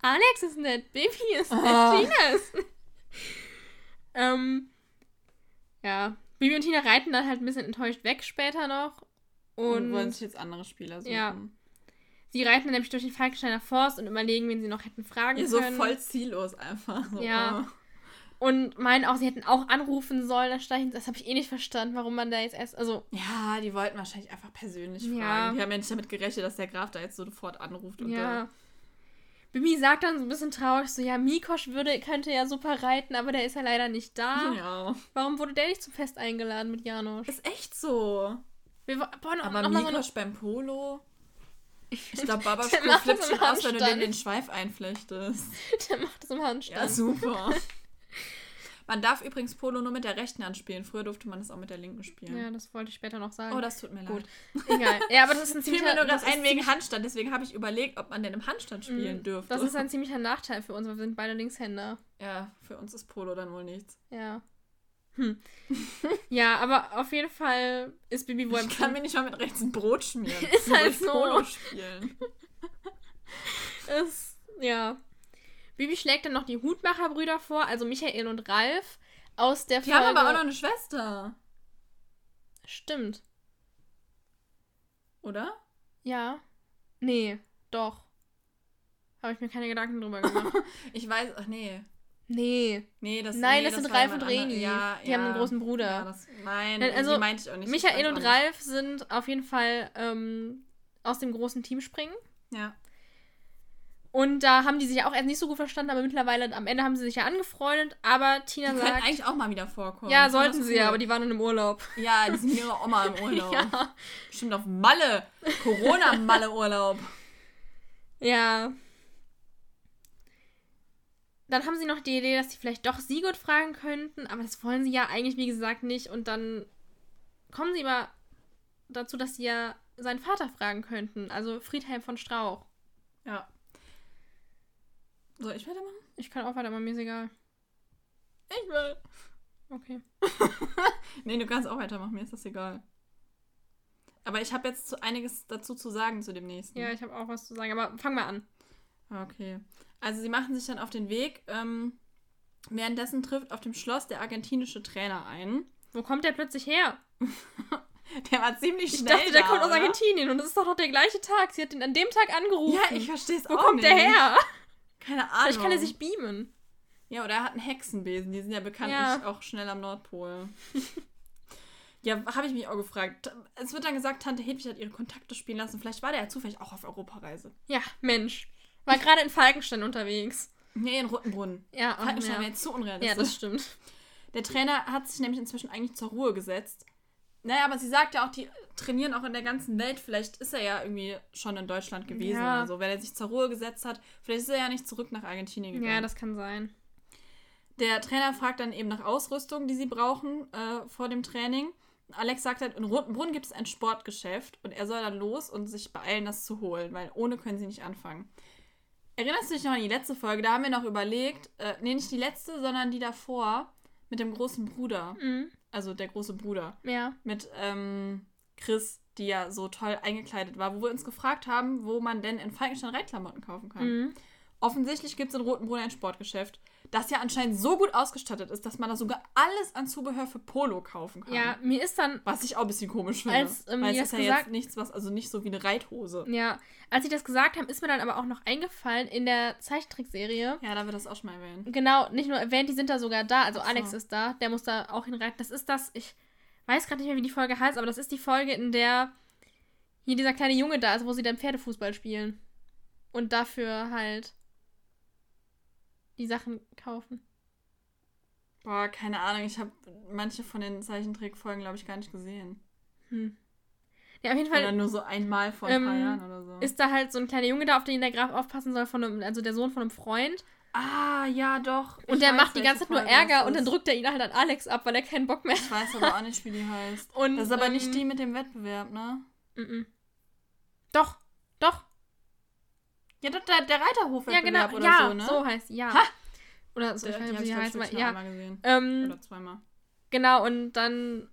Alex ist nett, Baby ist nett, Oh. Tina ist nett. ähm, ja, Bibi und Tina reiten dann halt ein bisschen enttäuscht weg später noch. Und Und wollen sich jetzt andere Spieler suchen. Ja. Sie reiten nämlich durch den Falkensteiner Forst und überlegen, wen sie noch hätten fragen Ja, so können. voll ziellos einfach. So, Ja. oh. Und meinen auch, sie hätten auch anrufen sollen. Das, das habe ich eh nicht verstanden, warum man da jetzt erst. Also, Ja, die wollten wahrscheinlich einfach persönlich Ja. fragen. Die haben ja nicht damit gerechnet, dass der Graf da jetzt sofort anruft. Und ja. Bibi sagt dann so ein bisschen traurig, so, ja, Mikosch würde, könnte ja super reiten, aber der ist ja leider nicht da. Ja. Warum wurde der nicht zum Fest eingeladen mit Janosch? Ist echt so. Wir wo- boah, noch, Aber noch mal so eine, Mikosch beim Polo. Ich Ich glaube, Baba macht flippt schon aus, wenn du den den Schweif einflechtest. der macht das im Handstand. Ja, super. Man darf übrigens Polo nur mit der rechten Hand spielen. Früher durfte man das auch mit der linken spielen. Ja, das wollte ich später noch sagen. Oh, das tut mir Gut. leid. Egal. Ja, aber das ist ein Fiel ziemlicher mir nur das gerade ein wegen Handstand, deswegen habe ich überlegt, ob man denn im Handstand spielen Mm, dürfte. Das ist ein ziemlicher Nachteil für uns, weil wir sind beide Linkshänder. ja, für uns ist Polo dann wohl nichts. Ja. Hm. ja, aber auf jeden Fall ist Bibi wohl Ich kann mir nicht mal mit rechts ein Brot schmieren. Ist halt so. Polo spielen. ist, ja. Bibi schlägt dann noch die Hutmacherbrüder vor, also Michael und Ralf aus der Die Folge. haben aber auch noch eine Schwester, Stimmt. oder? Ja. Nee, doch. Habe ich mir keine Gedanken drüber gemacht. Ich weiß, ach nee. Nee. Nee, das Nein, nee, das sind war Ralf und. Reni. Ja, Die ja. haben einen großen Bruder. Ja, das, nein, Nein, also die meinte ich auch nicht. Ich Michael und. Ralf sind auf jeden Fall ähm, aus dem großen Team springen. Ja. Und da haben die sich ja auch erst nicht so gut verstanden, aber mittlerweile am Ende haben sie sich ja angefreundet. Aber Die Tina können sagt. eigentlich auch mal wieder vorkommen. Ja, sollten das sie ja, aber die waren dann im Urlaub. Ja, die sind mit ihrer Oma im Urlaub. Ja. Bestimmt auf Malle. Corona-Malle-Urlaub. Ja. Dann haben sie noch die Idee, dass sie vielleicht doch Sigurd fragen könnten, aber das wollen sie ja eigentlich, wie gesagt, nicht. Und dann kommen sie aber dazu, dass sie ja seinen Vater fragen könnten, also Friedhelm von Strauch. Ja. Soll ich weitermachen? Ich kann auch weitermachen, mir ist egal. Ich will. Okay. Nee, du kannst auch weitermachen, mir ist das egal. Aber ich habe jetzt einiges dazu zu sagen zu dem nächsten. Ja, ich habe auch was zu sagen, aber fang mal an. Okay. Also sie machen sich dann auf den Weg. Ähm, währenddessen trifft auf dem Schloss der argentinische Trainer ein. Wo kommt der plötzlich her? Der war ziemlich Ich schnell dachte, der da, kommt aus oder? Argentinien und das ist doch noch der gleiche Tag. Sie hat ihn an dem Tag angerufen. Ja, ich verstehe es Wo auch kommt nicht. der her? Keine Ahnung. Vielleicht kann er sich beamen. Ja, oder er hat einen Hexenbesen. Die sind ja bekanntlich Ja. auch schnell am Nordpol. ja, habe ich mich auch gefragt. Es wird dann gesagt, Tante Hedwig hat ihre Kontakte spielen lassen. Vielleicht war der ja zufällig auch auf Europareise. Ja, Mensch. War gerade in Falkenstein unterwegs. Nee, in Rotenbrunn. Ja, oh, Falkenstein ja. wäre jetzt zu unrealistisch. ja, das stimmt. Der Trainer hat sich nämlich inzwischen eigentlich zur Ruhe gesetzt. Naja, aber sie sagt ja auch, die trainieren auch in der ganzen Welt. Vielleicht ist er ja irgendwie schon in Deutschland gewesen Ja. oder so. Wenn er sich zur Ruhe gesetzt hat, vielleicht ist er ja nicht zurück nach Argentinien gegangen. Ja, das kann sein. Der Trainer fragt dann eben nach Ausrüstung, die sie brauchen äh, vor dem Training. Alex sagt halt, in Rotenbrunn gibt es ein Sportgeschäft und er soll dann los und sich beeilen, das zu holen, weil ohne können sie nicht anfangen. Erinnerst du dich noch an die letzte Folge? Da haben wir noch überlegt, äh, nee, nicht die letzte, sondern die davor mit dem großen Bruder. Mhm. Also der große Bruder. Ja. Mit ähm, Chris, die ja so toll eingekleidet war, wo wir uns gefragt haben, wo man denn in Falkenstein Reitklamotten kaufen kann. Mhm. Offensichtlich gibt es in Rotenbrunn ein Sportgeschäft, das ja anscheinend so gut ausgestattet ist, dass man da sogar alles an Zubehör für Polo kaufen kann. Ja, mir ist dann, Was ich auch ein bisschen komisch finde. Als, ähm, weil es ist das ja gesagt- jetzt nichts, was, also nicht so wie eine Reithose. ja, als sie das gesagt haben, ist mir dann aber auch noch eingefallen in der Zeichentrickserie. Ja, da wird das auch schon mal erwähnt. Genau, nicht nur erwähnt, die sind da sogar da. Also so. Alex ist da, der muss da auch hinreiten. Das ist das, ich weiß gerade nicht mehr, wie die Folge heißt, aber das ist die Folge, in der hier dieser kleine Junge da ist, wo sie dann Pferdefußball spielen. Und dafür halt die Sachen kaufen. Boah, keine Ahnung, ich habe manche von den Zeichentrickfolgen, glaube ich, gar nicht gesehen. Hm. Ja, auf jeden Fall. Oder nur so einmal vor ein paar Ähm, Jahren oder so. ist da halt so ein kleiner Junge da, auf den der Graf aufpassen soll, von einem, also der Sohn von einem Freund. ah, ja, doch. Und Ich der weiß, macht die ganze Zeit nur Folge Ärger und dann drückt er ihn halt an Alex ab, weil er keinen Bock mehr hat. Ich weiß aber auch nicht, wie die heißt. Und, Das ist aber ähm, nicht die mit dem Wettbewerb, ne? Mhm. Doch, doch. Ja, doch, der, der Ja, Reiterhofwettbewerb genau. oder ja, so, ne? so heißt ja. Ha! Oder so, Der, ich weiß nicht, wie heißt, aber ja. einmal gesehen. Ähm, Oder zweimal. genau, und dann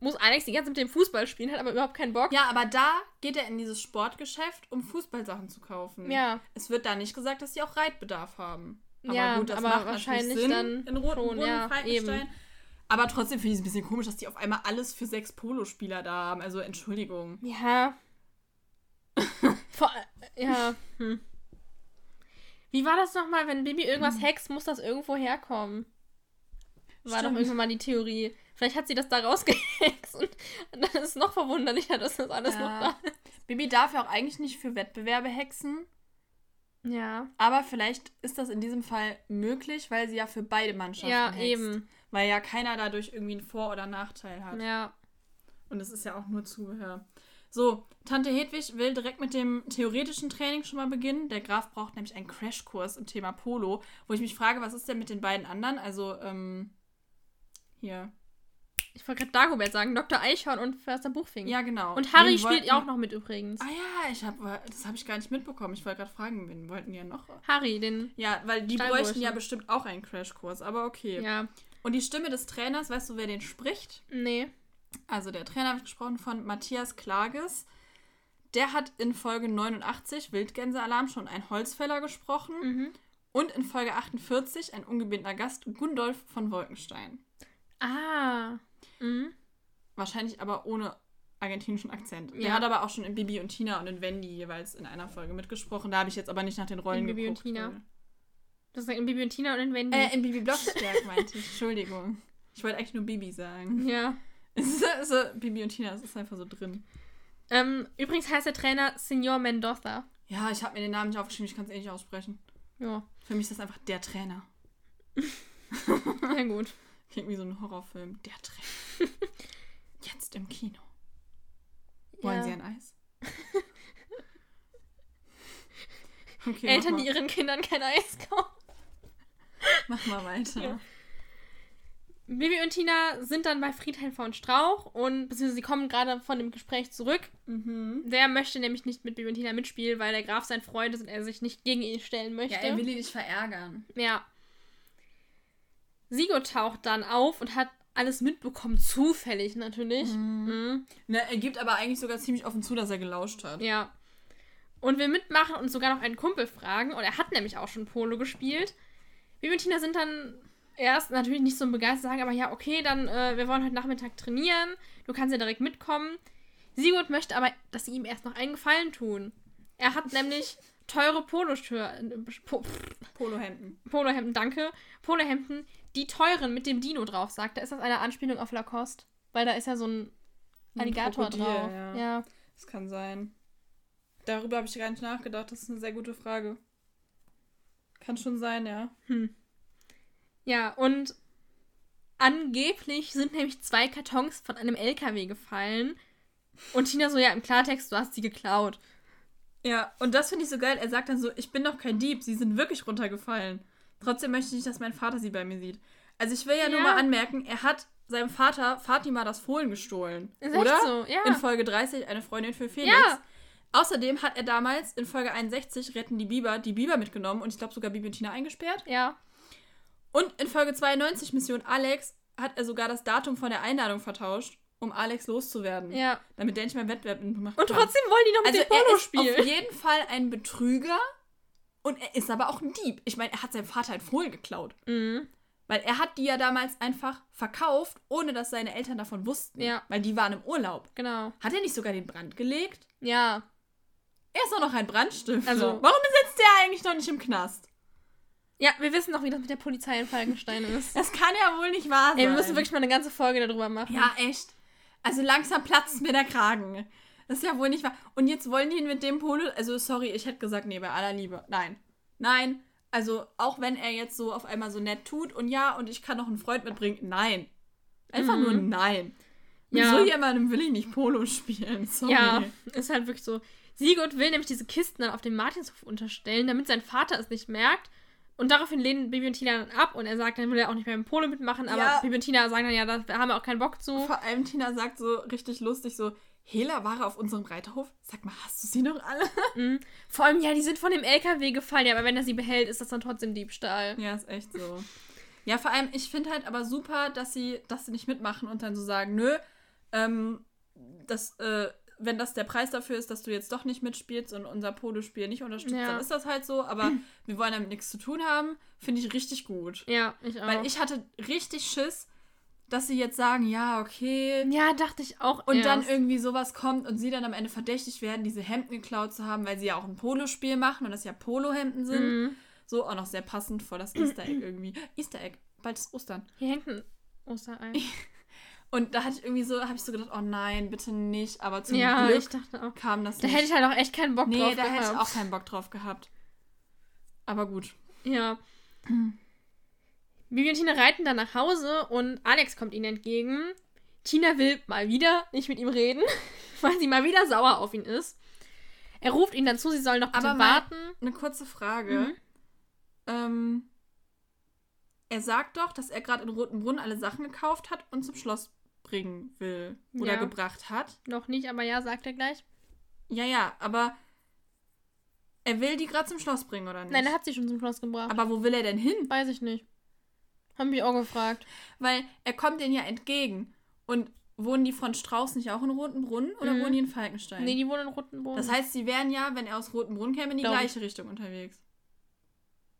muss Alex die ganze Zeit mit dem Fußball spielen, hat aber überhaupt keinen Bock. Ja, aber da geht er in dieses Sportgeschäft, um Fußballsachen zu kaufen. Ja, Es wird da nicht gesagt, dass die auch Reitbedarf haben. Aber Ja, gut, das aber macht wahrscheinlich Sinn dann in Rotenbrunn, schon, ja, Falkenstein. eben. Aber trotzdem finde ich es ein bisschen komisch, dass die auf einmal alles für sechs Polospieler da haben. Also Entschuldigung. ja. Vor, ja, hm. Wie war das nochmal, wenn Bibi irgendwas hext, muss das irgendwo herkommen? War doch Stimmt. irgendwann mal die Theorie. Vielleicht hat sie das da rausgehext und dann ist es noch verwunderlicher, dass das alles Ja. noch da ist. Bibi darf ja auch eigentlich nicht für Wettbewerbe hexen. Ja. Aber vielleicht ist das in diesem Fall möglich, weil sie ja für beide Mannschaften Ja, hext. eben. Weil ja keiner dadurch irgendwie einen Vor- oder Nachteil hat. Ja. Und es ist ja auch nur Zubehör. So, Tante Hedwig will direkt mit dem theoretischen Training schon mal beginnen. Der Graf braucht nämlich einen Crashkurs im Thema Polo, wo ich mich frage, was ist denn mit den beiden anderen? Also, ähm, hier. Ich wollte gerade Dagobert sagen, Dr. Eichhorn und Förster Buchfink. Ja, genau. Und Harry Wen spielt ja auch noch mit übrigens. Ah ja, ich hab, das habe ich gar nicht mitbekommen. Ich wollte gerade fragen, wen wollten die ja noch? Harry, den. Ja, weil die bräuchten ja bestimmt auch einen Crashkurs, aber okay. Ja. Und die Stimme des Trainers, weißt du, wer den spricht? Nee. Also der Trainer wird gesprochen von Matthias Klages. Der hat in Folge 89 Wildgänsealarm schon einen Holzfäller gesprochen Mhm. und in Folge 48 ein ungebundener Gast Gundolf von Wolkenstein. Ah. Mhm. Wahrscheinlich aber ohne argentinischen Akzent. Der Ja. hat aber auch schon in Bibi und Tina und in Wendy jeweils in einer Folge mitgesprochen. Da habe ich jetzt aber nicht nach den Rollen In Bibi und geguckt. Tina. weil- Das sagt in Bibi und Tina und in Wendy. Äh, in Bibi Blocksberg meinte ich. Entschuldigung. Ich wollte eigentlich nur Bibi sagen. ja. Es ist so, Bibi und Tina, es ist einfach so drin. Ähm, übrigens heißt der Trainer Senor Mendoza. Ja, ich habe mir den Namen nicht aufgeschrieben, ich kann es eh nicht aussprechen. Ja. Für mich ist das einfach der Trainer. Ja, gut. Klingt wie so ein Horrorfilm. Der Trainer. Jetzt im Kino. Wollen Ja. Sie ein Eis? Okay, Eltern, die ihren Kindern kein Eis kaufen. mach mal weiter. Ja. Bibi und Tina sind dann bei Friedhelm von Strauch und beziehungsweise sie kommen gerade von dem Gespräch zurück. Mhm. Der möchte nämlich nicht mit Bibi und Tina mitspielen, weil der Graf sein Freund ist und er sich nicht gegen ihn stellen möchte. Ja, er will ihn nicht verärgern. Ja. Sigurd taucht dann auf und hat alles mitbekommen, zufällig natürlich. Mhm. Ne, er gibt aber eigentlich sogar ziemlich offen zu, dass er gelauscht hat. Ja. Und will mitmachen und sogar noch einen Kumpel fragen. Und er hat nämlich auch schon Polo gespielt. Bibi und Tina sind dann erst natürlich nicht so begeistert, sagen aber ja, okay, dann, äh, wir wollen heute Nachmittag trainieren. Du kannst ja direkt mitkommen. Sigurd möchte aber, dass sie ihm erst noch einen Gefallen tun. Er hat nämlich teure Polostür, po, Polohemden. Polohemden, danke. Polohemden, die teuren mit dem Dino drauf, sagt er. Ist das eine Anspielung auf Lacoste? Weil da ist ja so ein Ein Alligator Krokodil, drauf. ja. ja. Das kann sein. Darüber habe ich gar nicht nachgedacht. Das ist eine sehr gute Frage. Kann schon sein, ja. Ja, und angeblich sind nämlich zwei Kartons von einem LKW gefallen. Und Tina so, ja, im Klartext, du hast sie geklaut. Ja, und das finde ich so geil. Er sagt dann so, ich bin doch kein Dieb, sie sind wirklich runtergefallen. Trotzdem möchte ich nicht, dass mein Vater sie bei mir sieht. Also ich will ja, nur Ja. mal anmerken, er hat seinem Vater Fatima das Fohlen gestohlen. Ist oder? so, ja. In Folge 30 eine Freundin für Felix. Ja. Außerdem hat er damals in Folge 61 Retten die Biber die Biber mitgenommen und ich glaube sogar Bibi und Tina eingesperrt. Ja. Und in Folge 92 Mission Alex hat er sogar das Datum von der Einladung vertauscht, um Alex loszuwerden. Ja. Damit der nicht mehr Wettbewerb mitmachen Und trotzdem wollen die noch mit Also dem Polo er ist spielen. auf jeden Fall ein Betrüger und er ist aber auch ein Dieb. Ich meine, er hat seinem Vater ein Fohlen geklaut. Mhm. Weil er hat die ja damals einfach verkauft, ohne dass seine Eltern davon wussten. Ja. Weil die waren im Urlaub. Genau. Hat er nicht sogar den Brand gelegt? Ja. Er ist auch noch ein Brandstifter. Also- Warum sitzt der eigentlich noch nicht im Knast? Ja, wir wissen noch, wie das mit der Polizei in Falkenstein ist. Das kann ja wohl nicht wahr sein. Ey, wir müssen wirklich mal eine ganze Folge darüber machen. Ja, echt. Also langsam platzt mir der Kragen. Das ist ja wohl nicht wahr. Und jetzt wollen die ihn mit dem Polo. Also, sorry, ich hätte gesagt, nee, bei aller Liebe. Nein. Nein. Also, auch wenn er jetzt so auf einmal so nett tut und ja, und ich kann noch einen Freund mitbringen. Nein. Einfach Mhm. nur nein. Mit Ja. so jemandem will ich nicht Polo spielen. Sorry. Ja, ist halt wirklich so. Sigurd will nämlich diese Kisten dann auf dem Martinshof unterstellen, damit sein Vater es nicht merkt. Und daraufhin lehnen Bibi und Tina dann ab und er sagt, dann will er auch nicht mehr im Polo mitmachen, aber Ja. Bibi und Tina sagen dann, ja, da haben wir auch keinen Bock zu. Vor allem Tina sagt so richtig lustig so, Hela war auf unserem Reiterhof. Sag mal, hast du sie noch alle? Mhm. Vor allem, ja, die sind von dem LKW gefallen, ja, aber wenn er sie behält, ist das dann trotzdem Diebstahl. Ja, ist echt so. Ja, vor allem, ich finde halt aber super, dass sie, dass sie nicht mitmachen und dann so sagen, nö, ähm, das, äh, wenn das der Preis dafür ist, dass du jetzt doch nicht mitspielst und unser Polospiel nicht unterstützt, Ja. dann ist das halt so, aber wir wollen damit nichts zu tun haben, finde ich richtig gut. Ja, ich auch. Weil ich hatte richtig Schiss, dass sie jetzt sagen, ja, okay, ja, dachte ich auch. und dann erst. irgendwie sowas kommt und sie dann am Ende verdächtig werden, diese Hemden geklaut zu haben, weil sie ja auch ein Polospiel machen und das ja Polohemden sind. Mhm. So auch noch sehr passend vor das Easter Egg irgendwie. Easter Egg, bald ist Ostern. Hier hängt ein Osterei. Und da hatte ich irgendwie so, habe ich so gedacht, oh nein, bitte nicht. Aber zum ja, Glück ich dachte auch. kam das Da nicht. hätte ich halt auch echt keinen Bock nee, drauf da hätte ich auch keinen Bock drauf gehabt. Aber gut. Ja. Bibi und Tina reiten dann nach Hause und Alex kommt ihnen entgegen. Tina will mal wieder nicht mit ihm reden, weil sie mal wieder sauer auf ihn ist. Er ruft ihn dann zu, sie sollen noch bitte Aber warten. Eine kurze Frage. Mhm. Ähm, er sagt doch, dass er gerade in Roten Brunnen alle Sachen gekauft hat und zum Schloss bringen will oder Ja. gebracht hat. Noch nicht, aber ja, sagt er gleich. Ja, ja, aber er will die gerade zum Schloss bringen, oder nicht? Nein, er hat sie schon zum Schloss gebracht. aber wo will er denn hin? Weiß ich nicht. Haben mich auch gefragt. Weil er kommt denen ja entgegen. Und wohnen die von Strauß nicht auch in Rotenbrunn oder Mhm. wohnen die in Falkenstein? Nee, die wohnen in Rotenburg. das heißt, sie wären ja, wenn er aus Rotenbrunn käme, in die Glaub ich. gleiche Richtung unterwegs.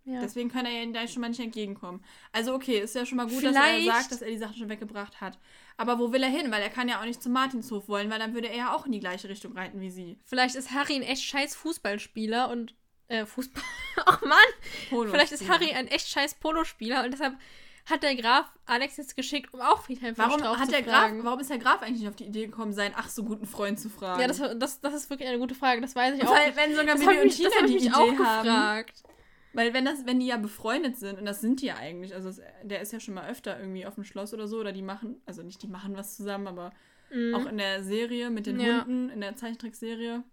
Ja. Deswegen kann er ja ihnen da schon mal nicht entgegenkommen. Also okay, ist ja schon mal gut, dass Vielleicht- er sagt, dass er die Sachen schon weggebracht hat. Aber wo will er hin? Weil er kann ja auch nicht zum Martinshof wollen, weil dann würde er ja auch in die gleiche Richtung reiten wie sie. Vielleicht ist Harry ein echt scheiß Fußballspieler und. Äh, Fußball. Ach Mann! Polo Vielleicht ist. Harry ein echt scheiß Polospieler und deshalb hat der Graf Alex jetzt geschickt, um auch Friedhelm Warum Strauch hat zu der Graf, fragen. warum ist der Graf eigentlich nicht auf die Idee gekommen, seinen ach so guten Freund zu fragen? Ja, das, das, das ist wirklich eine gute Frage. Das weiß ich auch. weil nicht. wenn sogar Bibi und Tina die mich Idee auch haben. gefragt. Weil wenn das, wenn die ja befreundet sind, und das sind die ja eigentlich, also es, der ist ja schon mal öfter irgendwie auf dem Schloss oder so, oder die machen, also nicht die machen was zusammen, aber Mhm. auch in der Serie mit den Ja. Hunden, in der Zeichentrickserie,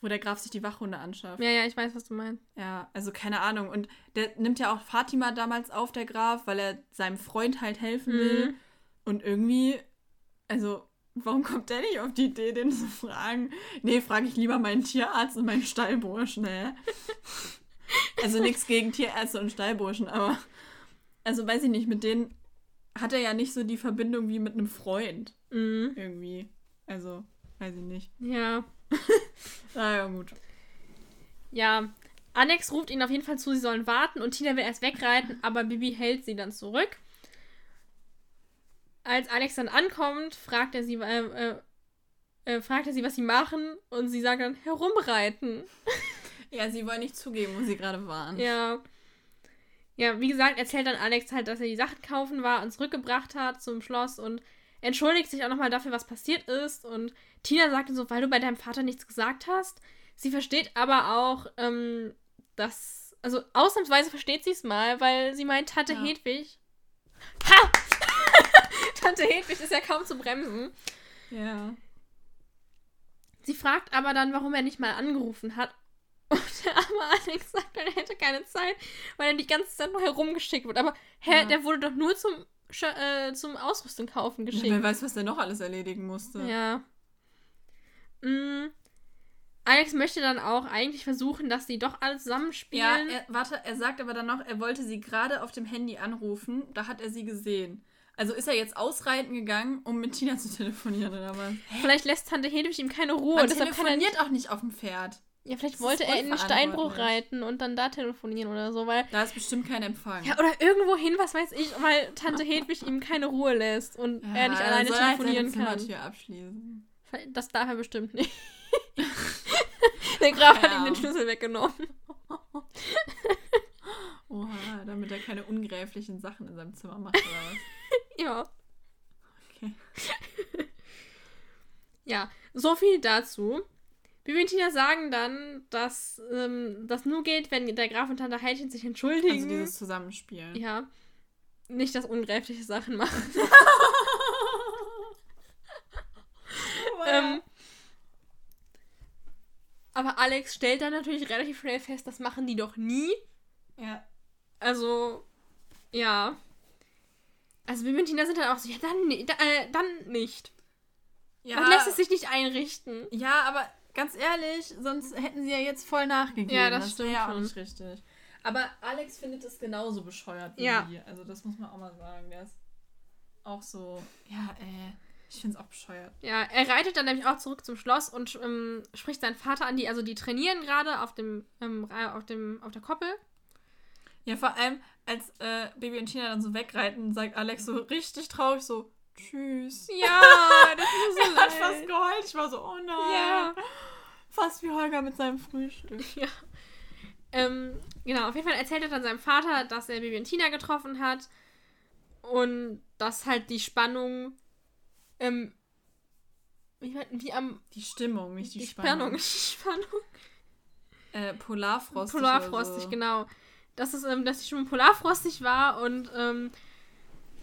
wo der Graf sich die Wachhunde anschafft. Ja, ja, ich weiß, was du meinst. Ja, also keine Ahnung. Und der nimmt ja auch Fatima damals auf, der Graf, weil er seinem Freund halt helfen will. Mhm. Und irgendwie, also, warum kommt der nicht auf die Idee, den zu fragen? Nee, frage ich lieber meinen Tierarzt und meinen Stallburschen, ne? also nichts gegen Tierärzte und Stallburschen, aber, also weiß ich nicht, mit denen hat er ja nicht so die Verbindung wie mit einem Freund. Mhm. Irgendwie. Also, weiß ich nicht. Ja. Naja, gut. Ja. Alex ruft ihnen auf jeden Fall zu, sie sollen warten und Tina will erst wegreiten, aber Bibi hält sie dann zurück. Als Alex dann ankommt, fragt er sie, äh, äh, äh, fragt er sie, was sie machen und sie sagt dann herumreiten. Ja, sie wollen nicht zugeben, wo sie gerade waren. Ja. Ja, wie gesagt, erzählt dann Alex halt, dass er die Sachen kaufen war und zurückgebracht hat zum Schloss und entschuldigt sich auch nochmal dafür, was passiert ist. Und Tina sagt dann so, weil du bei deinem Vater nichts gesagt hast. Sie versteht aber auch, ähm, dass. Also ausnahmsweise versteht sie es mal, weil sie meint, Tante Ja. Hedwig. Ha! Tante Hedwig ist ja kaum zu bremsen. Ja. Sie fragt aber dann, warum er nicht mal angerufen hat. Und der arme Alex sagt, er hätte keine Zeit, weil er die ganze Zeit nur herumgeschickt wird. Aber, hä, Ja. der wurde doch nur zum, äh, zum Ausrüstung kaufen Ja, geschickt. wer weiß, was der noch alles erledigen musste. Ja. Mm. Alex möchte dann auch eigentlich versuchen, dass die doch alle Ja, zusammenspielen. er, warte, er sagt aber dann noch, er wollte sie gerade auf dem Handy anrufen. Da hat er sie gesehen. Also ist er jetzt ausreiten gegangen, um mit Tina zu telefonieren oder was? Vielleicht lässt Tante Hedwig ihm keine Ruhe. Man und deshalb kann er nicht, telefoniert auch nicht auf dem Pferd. ja, vielleicht das wollte er in den Steinbruch reiten und dann da telefonieren oder so, weil. Da ist bestimmt kein Empfang. Ja, oder irgendwo hin, was weiß ich, weil Tante Hedwig ihm keine Ruhe lässt und er nicht alleine soll er halt telefonieren seine kann. Zimmertür abschließen. Das darf er bestimmt nicht. Der Graf hat ihm Ja. den Schlüssel weggenommen. Oha, damit er keine ungräflichen Sachen in seinem Zimmer macht oder was? Ja. Okay. Ja, so viel dazu. Bibi und Tina sagen dann, dass ähm, das nur geht, wenn der Graf und Tante Heidchen sich entschuldigen. Also dieses Zusammenspielen. ja. Nicht, dass ungräfliche Sachen machen. ähm, aber Alex stellt dann natürlich relativ schnell fest, das machen die doch nie. ja. Also, ja. Also und Tina sind dann auch so, ja, dann, äh, dann nicht. Ja, Dann lässt es sich nicht einrichten. ja, aber ganz ehrlich, sonst hätten sie ja jetzt voll nachgegeben. Ja, das wäre stimmt ja auch nicht richtig. Aber Alex findet es genauso bescheuert wie Ja. sie. Also das muss man auch mal sagen. Der ist auch so, ja, äh, ich finde es auch bescheuert. Ja, er reitet dann nämlich auch zurück zum Schloss und ähm, spricht seinen Vater an, die, also die trainieren gerade auf dem, ähm, auf dem, auf der Koppel. Ja, vor allem, als äh, Baby und Tina dann so wegreiten, sagt Alex so richtig traurig so, tschüss. Ja, das ist Er hat fast geheult. Ich war so, oh nein. Ja. Fast wie Holger mit seinem Frühstück. Ja. Ähm, genau, auf jeden Fall erzählt er dann seinem Vater, dass er Bibi und Tina getroffen hat und dass halt die Spannung ähm, wie, wie am Die Stimmung, nicht die, die Spannung. Spannung, Spannung Äh, Polarfrostig. Polarfrostig, so. genau. Dass es, ähm, dass die schon polarfrostig war und ähm,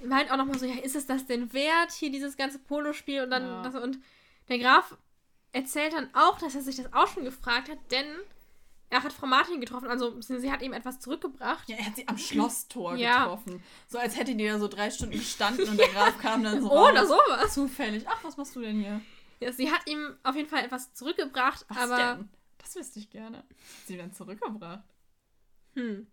meint auch nochmal so, ja, ist es das denn wert, hier dieses ganze Polospiel und dann Ja. das, und der Graf erzählt dann auch, dass er sich das auch schon gefragt hat, denn er hat Frau Martin getroffen, also sie hat ihm etwas zurückgebracht. Ja, er hat sie am Schlosstor Ja. getroffen. So als hätte die da so drei Stunden gestanden und der Graf kam dann so Oder raus. sowas. Zufällig. Ach, was machst du denn hier? Ja, sie hat ihm auf jeden Fall etwas zurückgebracht, Was aber denn? Das wüsste ich gerne. Hat sie denn zurückgebracht? hm,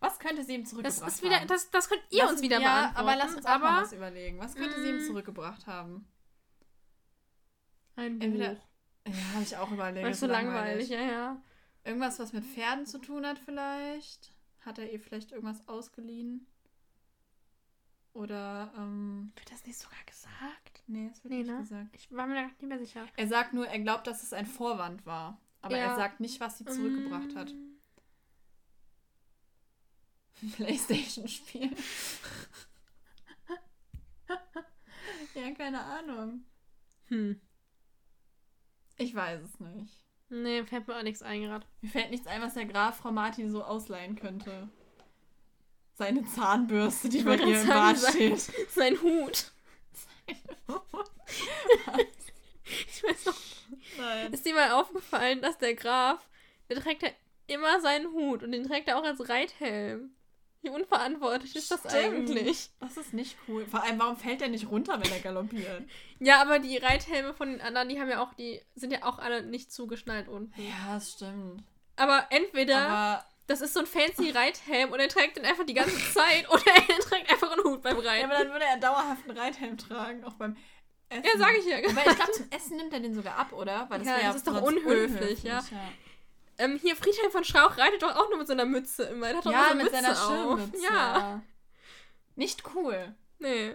Was könnte sie ihm das zurückgebracht ist wieder, haben? das, das könnt ihr Lass uns wieder ja, beantworten. aber lass uns auch aber mal was überlegen. Was könnte sie ihm Mm. zurückgebracht haben? ein Buch. Entweder- Ja, habe ich auch überlegt. Das ist so langweilig, ja, ja. Irgendwas, was mit Pferden zu tun hat vielleicht? Hat er ihr vielleicht irgendwas ausgeliehen? Oder, ähm... Wird das nicht sogar gesagt? Nee, das wird Nee, nicht ne? gesagt. Ich war mir da nicht mehr sicher. Er sagt nur, er glaubt, dass es ein Vorwand war. Aber Ja. er sagt nicht, was sie zurückgebracht hat. Mm. Playstation-Spiel. ja, keine Ahnung. Hm. Ich weiß es nicht. Nee, fällt mir auch nichts ein gerade. Mir fällt nichts ein, was der Graf Frau Martin so ausleihen könnte. Seine Zahnbürste, die bei ihr im Bad steht. Sein Hut. Ich weiß noch, Nein. ist dir mal aufgefallen, dass der Graf, der trägt ja immer seinen Hut und den trägt er auch als Reithelm. Wie unverantwortlich ist das Stimmt. eigentlich? Das ist nicht cool. Vor allem, warum fällt der nicht runter, wenn er galoppiert? Ja, aber die Reithelme von den anderen, die haben ja auch, die sind ja auch alle nicht zugeschnallt unten. Ja, das stimmt. Aber entweder Aber das ist so ein fancy Reithelm und er trägt den einfach die ganze Zeit oder er trägt einfach einen Hut beim Ja, Reiten. aber dann würde er dauerhaft einen Reithelm tragen, auch beim Essen. Ja, sag ich ja. Aber ich glaube, zum Essen nimmt er den sogar ab, oder? Weil Ja, wär das ist doch sonst unhöflich, ja. Ähm, hier, Friedhelm von Strauch reitet doch auch nur mit so einer Mütze immer. Der hat doch Ja, so mit Mütze seiner. Schirmmütze. Ja, Nicht cool. nee.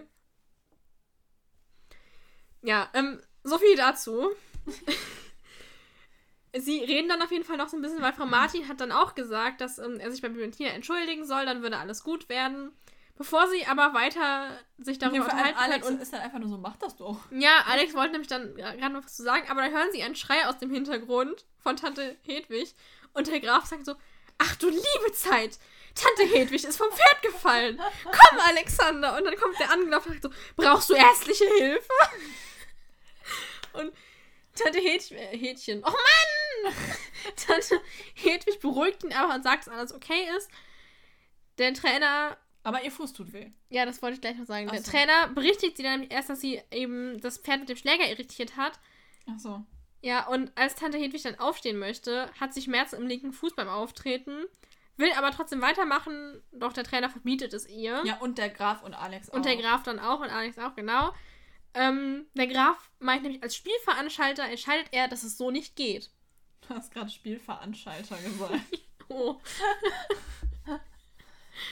Ja, ähm, so viel dazu. Sie reden dann auf jeden Fall noch so ein bisschen, weil Frau Martin hat dann auch gesagt, dass ähm, er sich bei Tina entschuldigen soll, dann würde alles gut werden. Bevor sie aber weiter sich darüber allem unterhalten Alex und ist dann einfach nur so, mach das doch. Ja, Alex wollte nämlich dann gerade noch was zu sagen, aber da hören sie einen Schrei aus dem Hintergrund von Tante Hedwig und der Graf sagt so, ach du liebe Zeit, Tante Hedwig ist vom Pferd gefallen. Komm, Alexander. Und dann kommt der angelaufen und sagt so, brauchst du ärztliche Hilfe? Und Tante Hätchen, äh. Oh Mann! Tante Hedwig beruhigt ihn aber und sagt, dass alles okay ist. Der Trainer. Aber ihr Fuß tut weh. Ja, das wollte ich gleich noch sagen. Ach Der so. Trainer berichtigt sie dann nämlich erst, dass sie eben das Pferd mit dem Schläger irritiert hat. Ach so. Ja, und als Tante Hedwig dann aufstehen möchte, hat sie Schmerzen im linken Fuß beim Auftreten, will aber trotzdem weitermachen, doch der Trainer verbietet es ihr. Ja, und der Graf und Alex auch. Und der Graf dann auch und Alex auch, genau. Ähm, der Graf meint nämlich, als Spielveranstalter entscheidet er, dass es so nicht geht. Du hast gerade Spielveranstalter gesagt. Oh,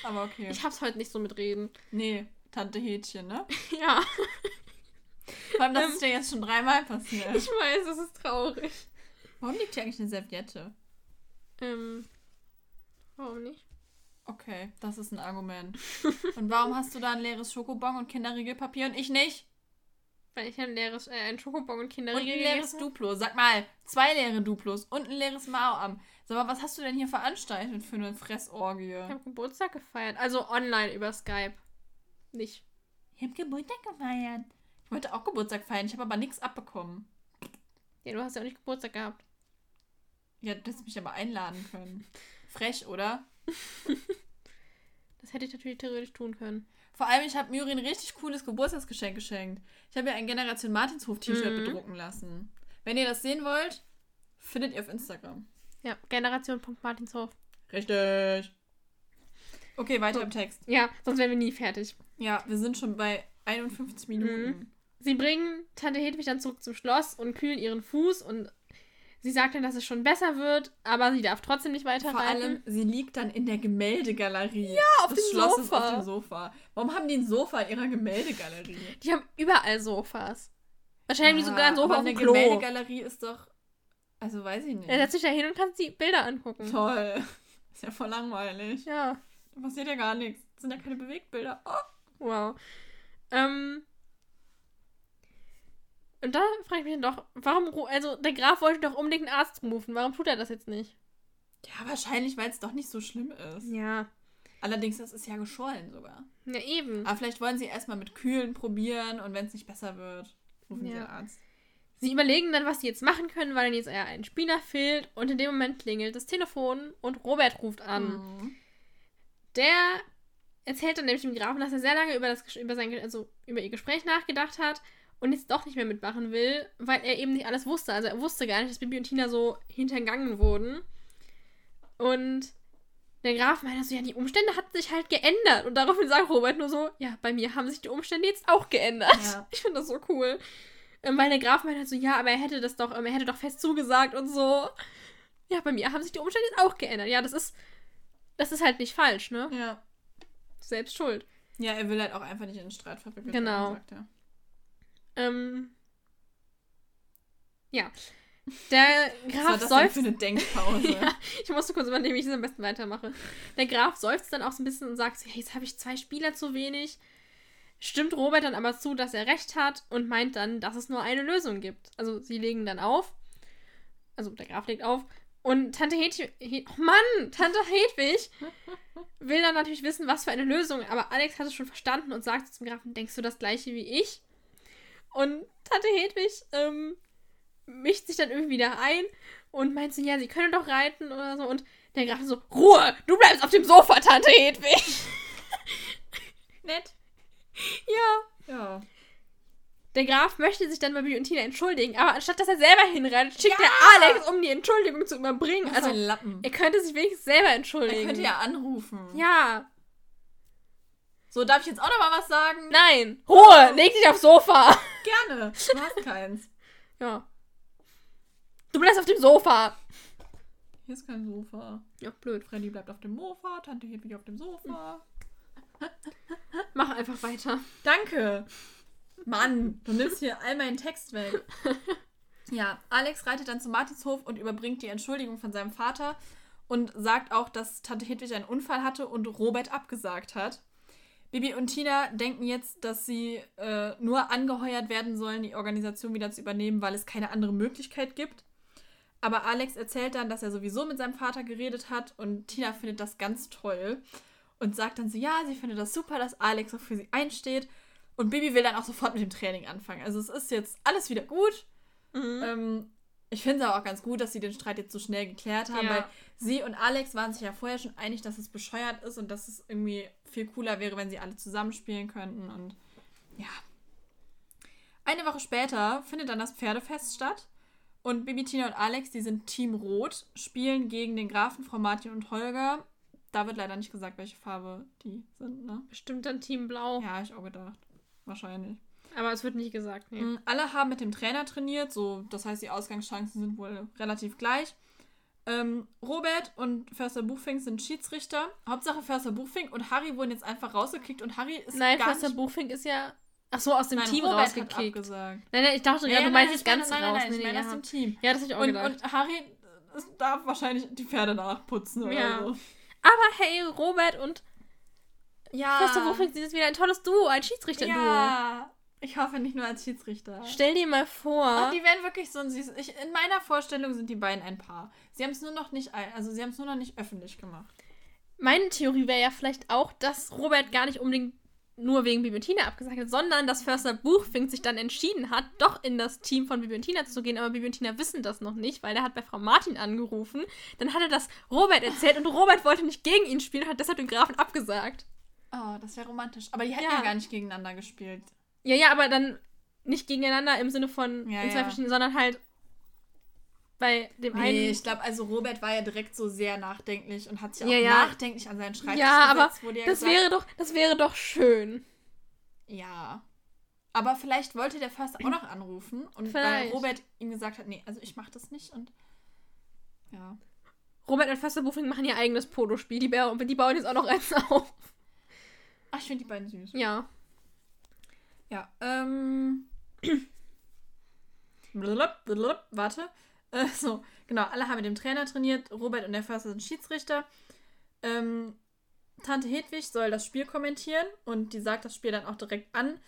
Aber okay. ich hab's heute nicht so mit Reden. nee, Tante Hätchen, ne? Ja, Vor allem, das Ähm, ist dir jetzt schon dreimal passiert. ich weiß, es ist traurig. Warum liegt hier eigentlich eine Serviette? Ähm, warum nicht? Okay, das ist ein Argument. Und warum hast du da ein leeres Schokobon und Kinderriegelpapier und ich nicht? Weil ich ein leeres, äh, ein Schokobon und Und ein leeres. Duplo. Sag mal, zwei leere Duplos und ein leeres Mao am. Sag mal, was hast du denn hier veranstaltet für eine Fressorgie? Ich habe Geburtstag gefeiert. Also online über Skype. Nicht. Ich hab Geburtstag gefeiert. Ich wollte auch Geburtstag feiern, ich habe aber nichts abbekommen. Ja, du hast ja auch nicht Geburtstag gehabt. Ja, du hättest mich aber einladen können. Frech, oder? Das hätte ich natürlich theoretisch tun können. Vor allem, ich habe Miri ein richtig cooles Geburtstagsgeschenk geschenkt. Ich habe ihr ein Generation Martinshof T-Shirt Mhm. bedrucken lassen. Wenn ihr das sehen wollt, findet ihr auf Instagram. Ja, Generation.martinshof. Richtig. Okay, weiter im Text. Ja, sonst wären wir nie fertig. Ja, wir sind schon bei 51 Minuten. Mhm. Sie bringen Tante Hedwig dann zurück zum Schloss und kühlen ihren Fuß und sie sagt dann, dass es schon besser wird, aber sie darf trotzdem nicht weiter Vor reiten. allem, sie liegt dann in der Gemäldegalerie. Ja, auf des dem Schlosses Sofa. auf dem Sofa. Warum haben die ein Sofa in ihrer Gemäldegalerie? Die haben überall Sofas. Wahrscheinlich sogar ein Sofa aber auf dem eine Klo. Gemäldegalerie ist doch. Also weiß ich nicht. Er setzt sich da hin und kannst die Bilder angucken. Toll. Ist ja voll langweilig. Ja, Da passiert ja gar nichts. Das sind ja keine Bewegtbilder. Oh. wow. Ähm. Und da frage ich mich dann doch, warum, ru- also der Graf wollte doch unbedingt einen Arzt rufen, warum tut er das jetzt nicht? Ja, wahrscheinlich, weil es doch nicht so schlimm ist. Ja. Allerdings, das ist ja geschollen sogar. Ja, eben. Aber vielleicht wollen sie erstmal mit Kühlen probieren und wenn es nicht besser wird, rufen sie Ja. einen Arzt. Sie überlegen dann, was sie jetzt machen können, weil dann jetzt ein Spieler fehlt und in dem Moment klingelt das Telefon und Robert ruft an. Mhm. Der erzählt dann nämlich dem Grafen, dass er sehr lange über, das, über, sein, also über ihr Gespräch nachgedacht hat und jetzt doch nicht mehr mitmachen will, weil er eben nicht alles wusste. Also er wusste gar nicht, dass Bibi und Tina so hintergangen wurden. Und der Graf meinte so, ja, die Umstände hatten sich halt geändert. Und daraufhin sagt Robert nur so, ja, bei mir haben sich die Umstände jetzt auch geändert. Ja. Ich finde das so cool. Weil der Graf meinte halt so, ja, aber er hätte das doch, ähm, er hätte doch fest zugesagt und so. Ja, bei mir haben sich die Umstände jetzt auch geändert. Ja, das ist, das ist halt nicht falsch, ne? Ja. Selbst schuld. Ja, er will halt auch einfach nicht in den Streit verwickelt Genau. werden, sagt er. Ähm. Ja. Der Was Graf war das denn seufzt. für eine Denkpause? Ja, ich musste kurz überlegen, wie ich es am besten weitermache. Der Graf seufzt dann auch so ein bisschen und sagt so, ja, jetzt habe ich zwei Spieler zu wenig. Stimmt Robert dann aber zu, dass er recht hat und meint dann, dass es nur eine Lösung gibt. Also sie legen dann auf. Also der Graf legt auf. Und Tante Hedwig, He oh Mann, Tante Hedwig will dann natürlich wissen, was für eine Lösung. Aber Alex hat es schon verstanden und sagt zum Grafen, denkst du das gleiche wie ich? Und Tante Hedwig ähm, mischt sich dann irgendwie wieder ein und meint so, ja, sie können doch reiten oder so. Und der Graf so, Ruhe, du bleibst auf dem Sofa, Tante Hedwig. Nett. Ja. Ja. Der Graf möchte sich dann bei Bibi und Tina entschuldigen, aber anstatt dass er selber hinreitet, schickt Ja! er Alex, um die Entschuldigung zu überbringen. Also, Lappen. er könnte sich wenigstens selber entschuldigen. Er könnte ja anrufen. Ja. So, darf ich jetzt auch noch mal was sagen? Nein. Ruhe, leg dich aufs Sofa. Gerne. Du hast keins. Ja. Du bleibst auf dem Sofa. Hier ist kein Sofa. Ja, blöd. Freddy bleibt auf dem Mofa, Tante Hedwig auf dem Sofa. Mach einfach weiter. Danke. Mann, du nimmst hier all meinen Text weg. Ja, Alex reitet dann zum Martinshof und überbringt die Entschuldigung von seinem Vater und sagt auch, dass Tante Hedwig einen Unfall hatte und Robert abgesagt hat. Bibi und Tina denken jetzt, dass sie äh, nur angeheuert werden sollen, die Organisation wieder zu übernehmen, weil es keine andere Möglichkeit gibt. Aber Alex erzählt dann, dass er sowieso mit seinem Vater geredet hat und Tina findet das ganz toll und sagt dann so, ja, sie findet das super, dass Alex auch für sie einsteht. Und Bibi will dann auch sofort mit dem Training anfangen. Also es ist jetzt alles wieder gut. Mhm. Ähm, ich finde es aber auch ganz gut, dass sie den Streit jetzt so schnell geklärt haben, ja. weil sie und Alex waren sich ja vorher schon einig, dass es bescheuert ist und dass es irgendwie viel cooler wäre, wenn sie alle zusammenspielen könnten. Und ja. Eine Woche später findet dann das Pferdefest statt. Und Bibi, Tina und Alex, die sind Team Rot, spielen gegen den Grafen, Frau Martin und Holger. Da wird leider nicht gesagt, welche Farbe die sind, ne? Bestimmt dann Team Blau. Ja, ich auch gedacht. Wahrscheinlich. Aber es wird nicht gesagt, nee. Mm, alle haben mit dem Trainer trainiert, so das heißt, die Ausgangschancen sind wohl relativ gleich. Ähm, Robert und Förster Buchfink sind Schiedsrichter. Hauptsache Förster Buchfink und Harry wurden jetzt einfach rausgekickt und Harry ist Nein, gar Förster nicht... Buchfink ist ja Ach so, aus dem nein, Team Robert rausgekickt. Hat abgesagt. Nein, nein, ich dachte ja, du meinst jetzt ganz nein, nein, raus. Nein, nein, ich meine aus dem Team. Ja, das habe ich auch und, gedacht. Und Harry darf wahrscheinlich die Pferde nachputzen ja. oder so. Aber hey, Robert und ja. Förster Buchfink sind jetzt wieder ein tolles Duo, ein Schiedsrichter-Duo. Ja, ich hoffe nicht nur als Schiedsrichter. Stell dir mal vor. Ach, die werden wirklich so ein süßes. Ich, in meiner Vorstellung sind die beiden ein Paar. Sie haben es nur noch nicht, also sie haben es nur noch nicht öffentlich gemacht. Meine Theorie wäre ja vielleicht auch, dass Robert gar nicht unbedingt nur wegen Bibi abgesagt hat, sondern dass Förster Buchfink sich dann entschieden hat, doch in das Team von Bibi zu gehen. Aber Bibi wissen das noch nicht, weil er hat bei Frau Martin angerufen. Dann hat er das Robert erzählt und Robert wollte nicht gegen ihn spielen, hat deshalb den Grafen abgesagt. Oh, das wäre romantisch. Aber die hätten ja. ja gar nicht gegeneinander gespielt. Ja, ja, aber dann nicht gegeneinander im Sinne von ja, in zwei ja. verschiedenen, sondern halt bei dem nee, einen. ich glaube, also Robert war ja direkt so sehr nachdenklich und hat sich ja, auch ja. nachdenklich an seinen Schreibtisch ja, gesetzt, aber das gesagt, wäre doch, das wäre doch schön. Ja. Aber vielleicht wollte der Förster auch noch anrufen und vielleicht. weil Robert ihm gesagt hat, nee, also ich mach das nicht und ja. Robert und Förster Buffing machen ihr eigenes Polospiel. Die, die bauen jetzt auch noch eins auf. Ach, ich finde die beiden süß. Ja. Ja, ähm. Warte. Äh, so, genau, alle haben mit dem Trainer trainiert. Robert und der Förster sind Schiedsrichter. Ähm, Tante Hedwig soll das Spiel kommentieren und die sagt das Spiel dann auch direkt an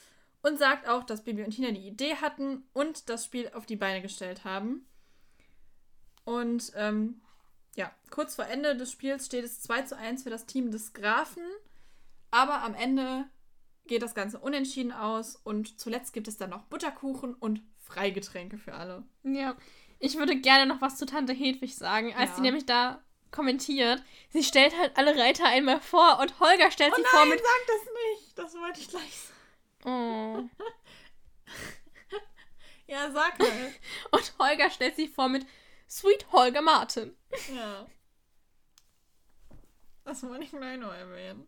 und sagt auch, dass Bibi und Tina die Idee hatten und das Spiel auf die Beine gestellt haben. Und ähm, ja, kurz vor Ende des Spiels steht es 2 zu 1 für das Team des Grafen. Aber am Ende geht das Ganze unentschieden aus und zuletzt gibt es dann noch Butterkuchen und Freigetränke für alle. Ja, ich würde gerne noch was zu Tante Hedwig sagen, als ja. sie nämlich da kommentiert. Sie stellt halt alle Reiter einmal vor und Holger stellt oh sie nein, vor mit. sag das nicht! Das wollte ich gleich sagen. Oh. ja, sag mal. und Holger stellt sie vor mit Sweet Holger Martin. Ja. Das wollte ich gleich noch erwähnen.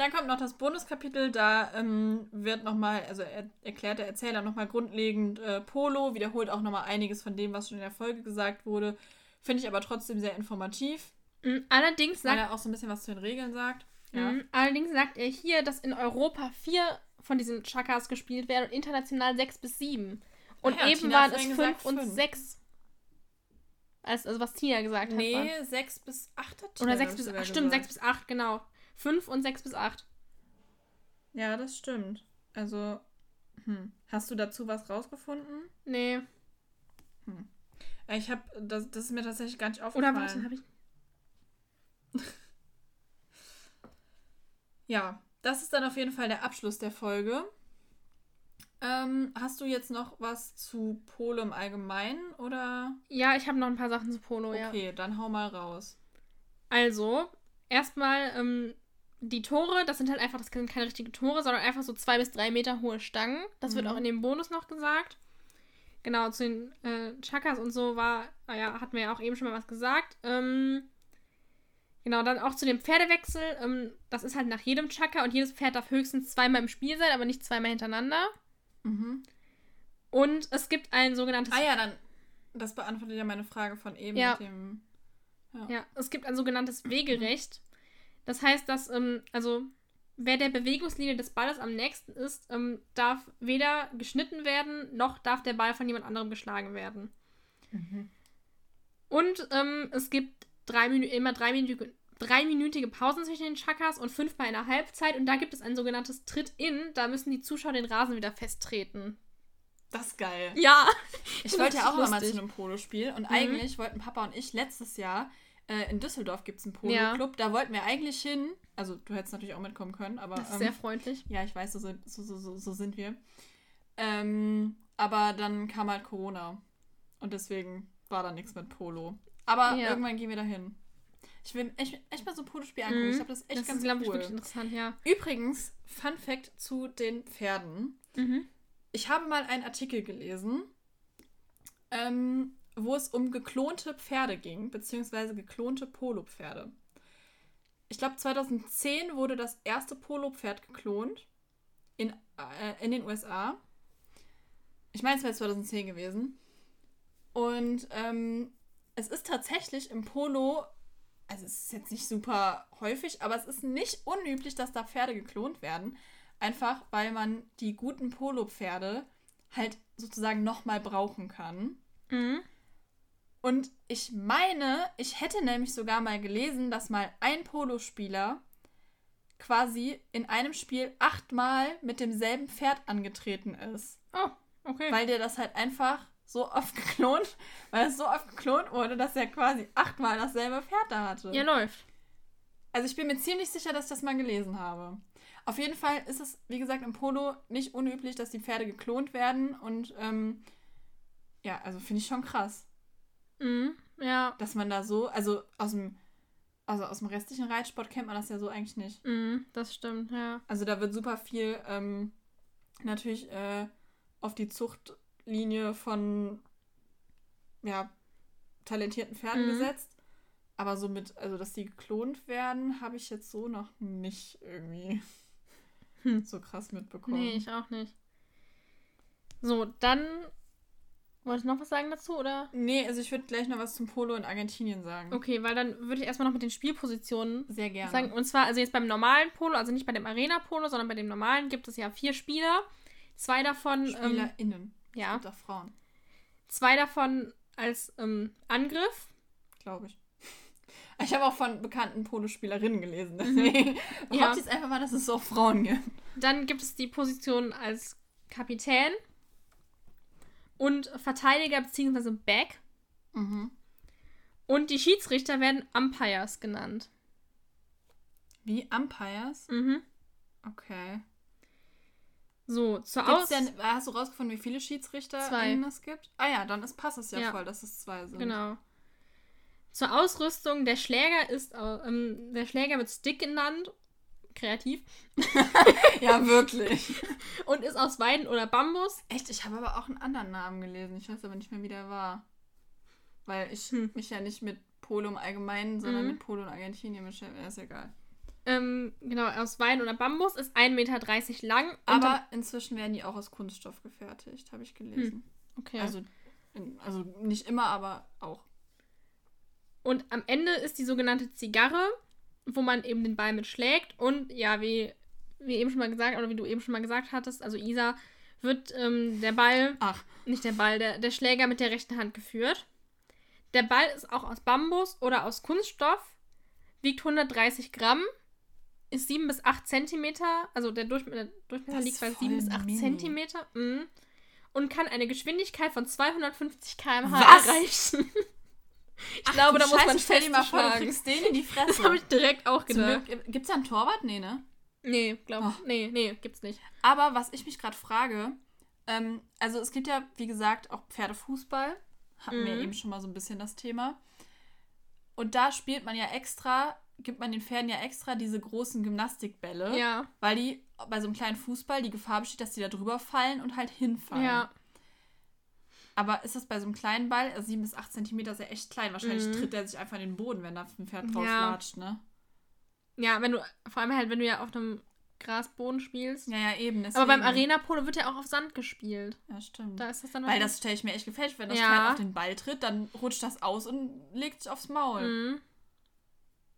Dann kommt noch das Bonuskapitel, da ähm, wird nochmal, also er, erklärt der Erzähler nochmal grundlegend äh, Polo, wiederholt auch nochmal einiges von dem, was schon in der Folge gesagt wurde. Finde ich aber trotzdem sehr informativ. Mhm, allerdings sagt. Weil er auch so ein bisschen was zu den Regeln sagt. Ja. Mhm, allerdings sagt er hier, dass in Europa vier von diesen Chakas gespielt werden und international sechs bis sieben. Und ja, eben Tina waren es fünf und fünf. sechs. Also, also was Tina gesagt nee, hat. Nee, sechs bis acht hat Tina Oder sechs bis acht. Stimmt, sechs bis acht, genau. 5 und 6 bis 8. Ja, das stimmt. Also, hm. hast du dazu was rausgefunden? Nee. Hm. Ich habe, das, das ist mir tatsächlich gar nicht aufgefallen. Oder was habe ich? ja, das ist dann auf jeden Fall der Abschluss der Folge. Ähm, hast du jetzt noch was zu Polo im Allgemeinen oder? Ja, ich habe noch ein paar Sachen zu Polo, okay, ja. Okay, dann hau mal raus. Also, erstmal ähm, die Tore, das sind halt einfach, das sind keine richtigen Tore, sondern einfach so zwei bis drei Meter hohe Stangen. Das mhm. wird auch in dem Bonus noch gesagt. Genau, zu den äh, Chakas und so war, naja, ah hatten wir ja auch eben schon mal was gesagt. Ähm, genau, dann auch zu dem Pferdewechsel. Ähm, das ist halt nach jedem Chaka und jedes Pferd darf höchstens zweimal im Spiel sein, aber nicht zweimal hintereinander. Mhm. Und es gibt ein sogenanntes. Ah ja, dann. Das beantwortet ja meine Frage von eben ja. mit dem. Ja. ja, es gibt ein sogenanntes Wegerecht. Das heißt, dass, ähm, also, wer der Bewegungslinie des Balles am nächsten ist, ähm, darf weder geschnitten werden, noch darf der Ball von jemand anderem geschlagen werden. Mhm. Und ähm, es gibt drei immer dreiminütige, dreiminütige Pausen zwischen den Chakas und fünfmal in der Halbzeit. Und da gibt es ein sogenanntes Tritt-In. Da müssen die Zuschauer den Rasen wieder festtreten. Das ist geil. Ja. Ich wollte ja auch lustig. mal zu einem Polospiel. Und mhm. eigentlich wollten Papa und ich letztes Jahr äh, in Düsseldorf gibt es einen Polo-Club. Ja. Da wollten wir eigentlich hin. Also, du hättest natürlich auch mitkommen können, aber. Das ist ähm, sehr freundlich. Ja, ich weiß, so, so, so, so, so sind wir. Ähm, aber dann kam halt Corona. Und deswegen war da nichts mit Polo. Aber Ja. irgendwann gehen wir dahin. Ich will echt, echt mal so ein Polospiel angucken. Ich Mhm. glaube, das ist echt das ganz ist, ich, cool. wirklich interessant, ja. Übrigens, Fun Fact zu den Pferden. Mhm. Ich habe mal einen Artikel gelesen, ähm, wo es um geklonte Pferde ging, beziehungsweise geklonte Polopferde. Ich glaube, 2010 wurde das erste Polopferd geklont in, äh, in den USA. Ich meine, es wäre 2010 gewesen. Und ähm, es ist tatsächlich im Polo, also es ist jetzt nicht super häufig, aber es ist nicht unüblich, dass da Pferde geklont werden. Einfach weil man die guten Polo-Pferde halt sozusagen nochmal brauchen kann. Mhm. Und ich meine, ich hätte nämlich sogar mal gelesen, dass mal ein Polospieler quasi in einem Spiel achtmal mit demselben Pferd angetreten ist. Oh, okay. Weil der das halt einfach so oft geklont, weil es so oft geklont wurde, dass er quasi achtmal dasselbe Pferd da hatte. ja, läuft. Also ich bin mir ziemlich sicher, dass ich das mal gelesen habe. Auf jeden Fall ist es, wie gesagt, im Polo nicht unüblich, dass die Pferde geklont werden. Und ähm, ja, also finde ich schon krass, Mhm. Ja. dass man da so, also aus dem, also aus dem restlichen Reitsport kennt man das ja so eigentlich nicht. Mhm. Das stimmt, ja. Also da wird super viel ähm, natürlich äh, auf die Zuchtlinie von ja, talentierten Pferden Mhm. gesetzt. Aber so mit, also dass die geklont werden, habe ich jetzt so noch nicht irgendwie Hm. so krass mitbekommen. Nee, ich auch nicht. So, dann. Wolltest du noch was sagen dazu, oder? Nee, also ich würde gleich noch was zum Polo in Argentinien sagen. Okay, weil dann würde ich erstmal noch mit den Spielpositionen Sehr gerne. sagen. Und zwar, also jetzt beim normalen Polo, also nicht bei dem Arena-Polo, sondern bei dem normalen gibt es ja vier Spieler. Zwei davon. Ähm, SpielerInnen. ja. Und auch Frauen, zwei davon als ähm, Angriff. glaube ich. Ich habe auch von bekannten Polospielerinnen gelesen, deswegen Ja. behaupte ich jetzt einfach mal, dass es auch Frauen gibt. Dann gibt es die Position als Kapitän und Verteidiger bzw. Back. Mhm. Und die Schiedsrichter werden Umpires genannt. Wie Umpires? Mhm. Okay. So, zur Aus... denn, hast du rausgefunden, wie viele Schiedsrichter Zwei. es gibt? Ah ja, dann ist, passt es ja, Ja. voll, dass es zwei sind. Genau. Zur Ausrüstung, der Schläger ist, ähm, der Schläger wird Stick genannt, kreativ, Ja, wirklich. und ist aus Weiden oder Bambus. Echt, ich habe aber auch einen anderen Namen gelesen. Ich weiß aber nicht mehr, wie der war. Weil ich Hm. mich ja nicht mit Polo im Allgemeinen, sondern Mhm. mit Polo in Argentinien beschäftige. Ist egal. Ähm, genau, aus Weiden oder Bambus, ist 1,30 Meter lang. und Aber inzwischen werden die auch aus Kunststoff gefertigt, habe ich gelesen. dann- okay. Also, also nicht immer, aber auch. Und am Ende ist die sogenannte Zigarre, wo man eben den Ball mit schlägt. Und ja, wie, wie eben schon mal gesagt, oder wie du eben schon mal gesagt hattest, also Isa, wird ähm, der Ball, Ach, nicht der Ball, der, der Schläger mit der rechten Hand geführt. Der Ball ist auch aus Bambus oder aus Kunststoff, wiegt 130 Gramm, ist 7 bis 8 Zentimeter, also der, Durchm der Durchmesser liegt bei voll 7 bis 8 mini. Zentimeter. Mhm. Und kann eine Geschwindigkeit von 250 km/h erreichen. Ich Ach, glaube, da muss man Scheiße, stell dir mal vor, du kriegst den in die Fresse. Das habe ich direkt auch gedacht. Glück, gibt's da einen Torwart? Nee, ne? Nee, glaub, Oh. nee, nee, gibt's nicht. Aber was ich mich gerade frage, ähm, also es gibt ja, wie gesagt, auch Pferdefußball. Hatten wir Mhm. eben schon mal so ein bisschen das Thema. Und da spielt man ja extra, gibt man den Pferden ja extra diese großen Gymnastikbälle. Ja, Weil die bei so einem kleinen Fußball die Gefahr besteht, dass die da drüber fallen und halt hinfallen. ja. Aber ist das bei so einem kleinen Ball, also 7 bis 8 Zentimeter ist ja echt klein. Wahrscheinlich Mhm. tritt der sich einfach in den Boden, wenn da ein Pferd drauf Ja. latscht, ne? Ja, wenn du, vor allem halt, wenn du ja auf einem Grasboden spielst. Ja, ja, eben. Aber beim deswegen. Arena-Polo wird ja auch auf Sand gespielt. Ja, stimmt. Da ist das dann Weil das stelle ich mir echt gefällig, wenn das Ja. Pferd auf den Ball tritt, dann rutscht das aus und legt sich aufs Maul. Mhm.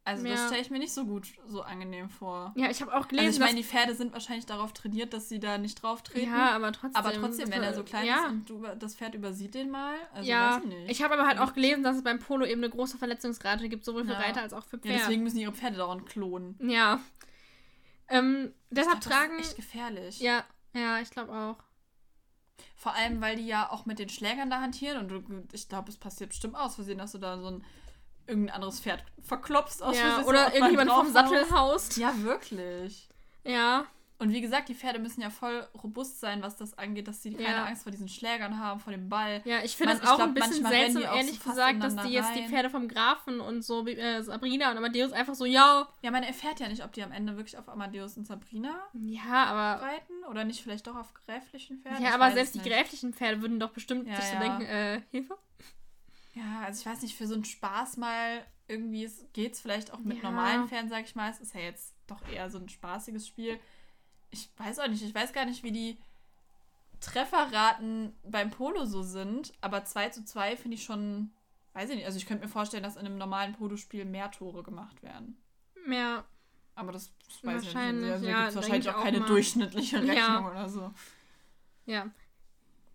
Also das Ja. stelle ich mir nicht so gut, so angenehm vor. Ja, ich habe auch Also gelesen, ich meine, die Pferde sind wahrscheinlich darauf trainiert, dass sie da nicht drauf treten. ja, aber trotzdem. aber trotzdem, wenn er das- so klein ja. ist und du, das Pferd übersieht den mal, also ja, weiß ich nicht. ich habe aber halt auch gelesen, dass es beim Polo eben eine große Verletzungsrate gibt, sowohl für Ja. Reiter als auch für ja, Pferde. deswegen müssen ihre Pferde dauernd klonen. Ja. Ähm, deshalb Ach, tragen. Das ist echt gefährlich. Ja, ja, ich glaube auch. Vor allem, weil die ja auch mit den Schlägern da hantieren und du, ich glaube, es passiert bestimmt aus Versehen, dass du da so ein irgendein anderes Pferd verklopst aus ja, so oder irgendjemand vom Sattel haust. Ja, wirklich. Ja. Und wie gesagt, die Pferde müssen ja voll robust sein, was das angeht, dass sie keine Ja. Angst vor diesen Schlägern haben, vor dem Ball. Ja, ich finde es auch glaub, ein bisschen seltsam, die so ehrlich fast gesagt, dass die jetzt die rein. Pferde vom Grafen und so, wie, äh, Sabrina und Amadeus einfach so, ja, Ja, man erfährt ja nicht, ob die am Ende wirklich auf Amadeus und Sabrina ja, aber reiten oder nicht vielleicht doch auf gräflichen Pferden. Ja, Ich aber selbst die gräflichen Pferde würden doch bestimmt Ja, sich so ja. denken, äh, Hilfe? Ja, also ich weiß nicht, für so einen Spaß mal irgendwie geht es vielleicht auch mit Ja. normalen Pferden, sag ich mal. Es ist ja jetzt doch eher so ein spaßiges Spiel. Ich weiß auch nicht, ich weiß gar nicht, wie die Trefferraten beim Polo so sind, aber 2 zu 2 finde ich schon, weiß ich nicht. Also ich könnte mir vorstellen, dass in einem normalen Polospiel mehr Tore gemacht werden. Ja, Aber das weiß ich nicht. Also, ja, da gibt es wahrscheinlich auch auch keine mal. durchschnittliche Rechnung Ja. oder so. ja.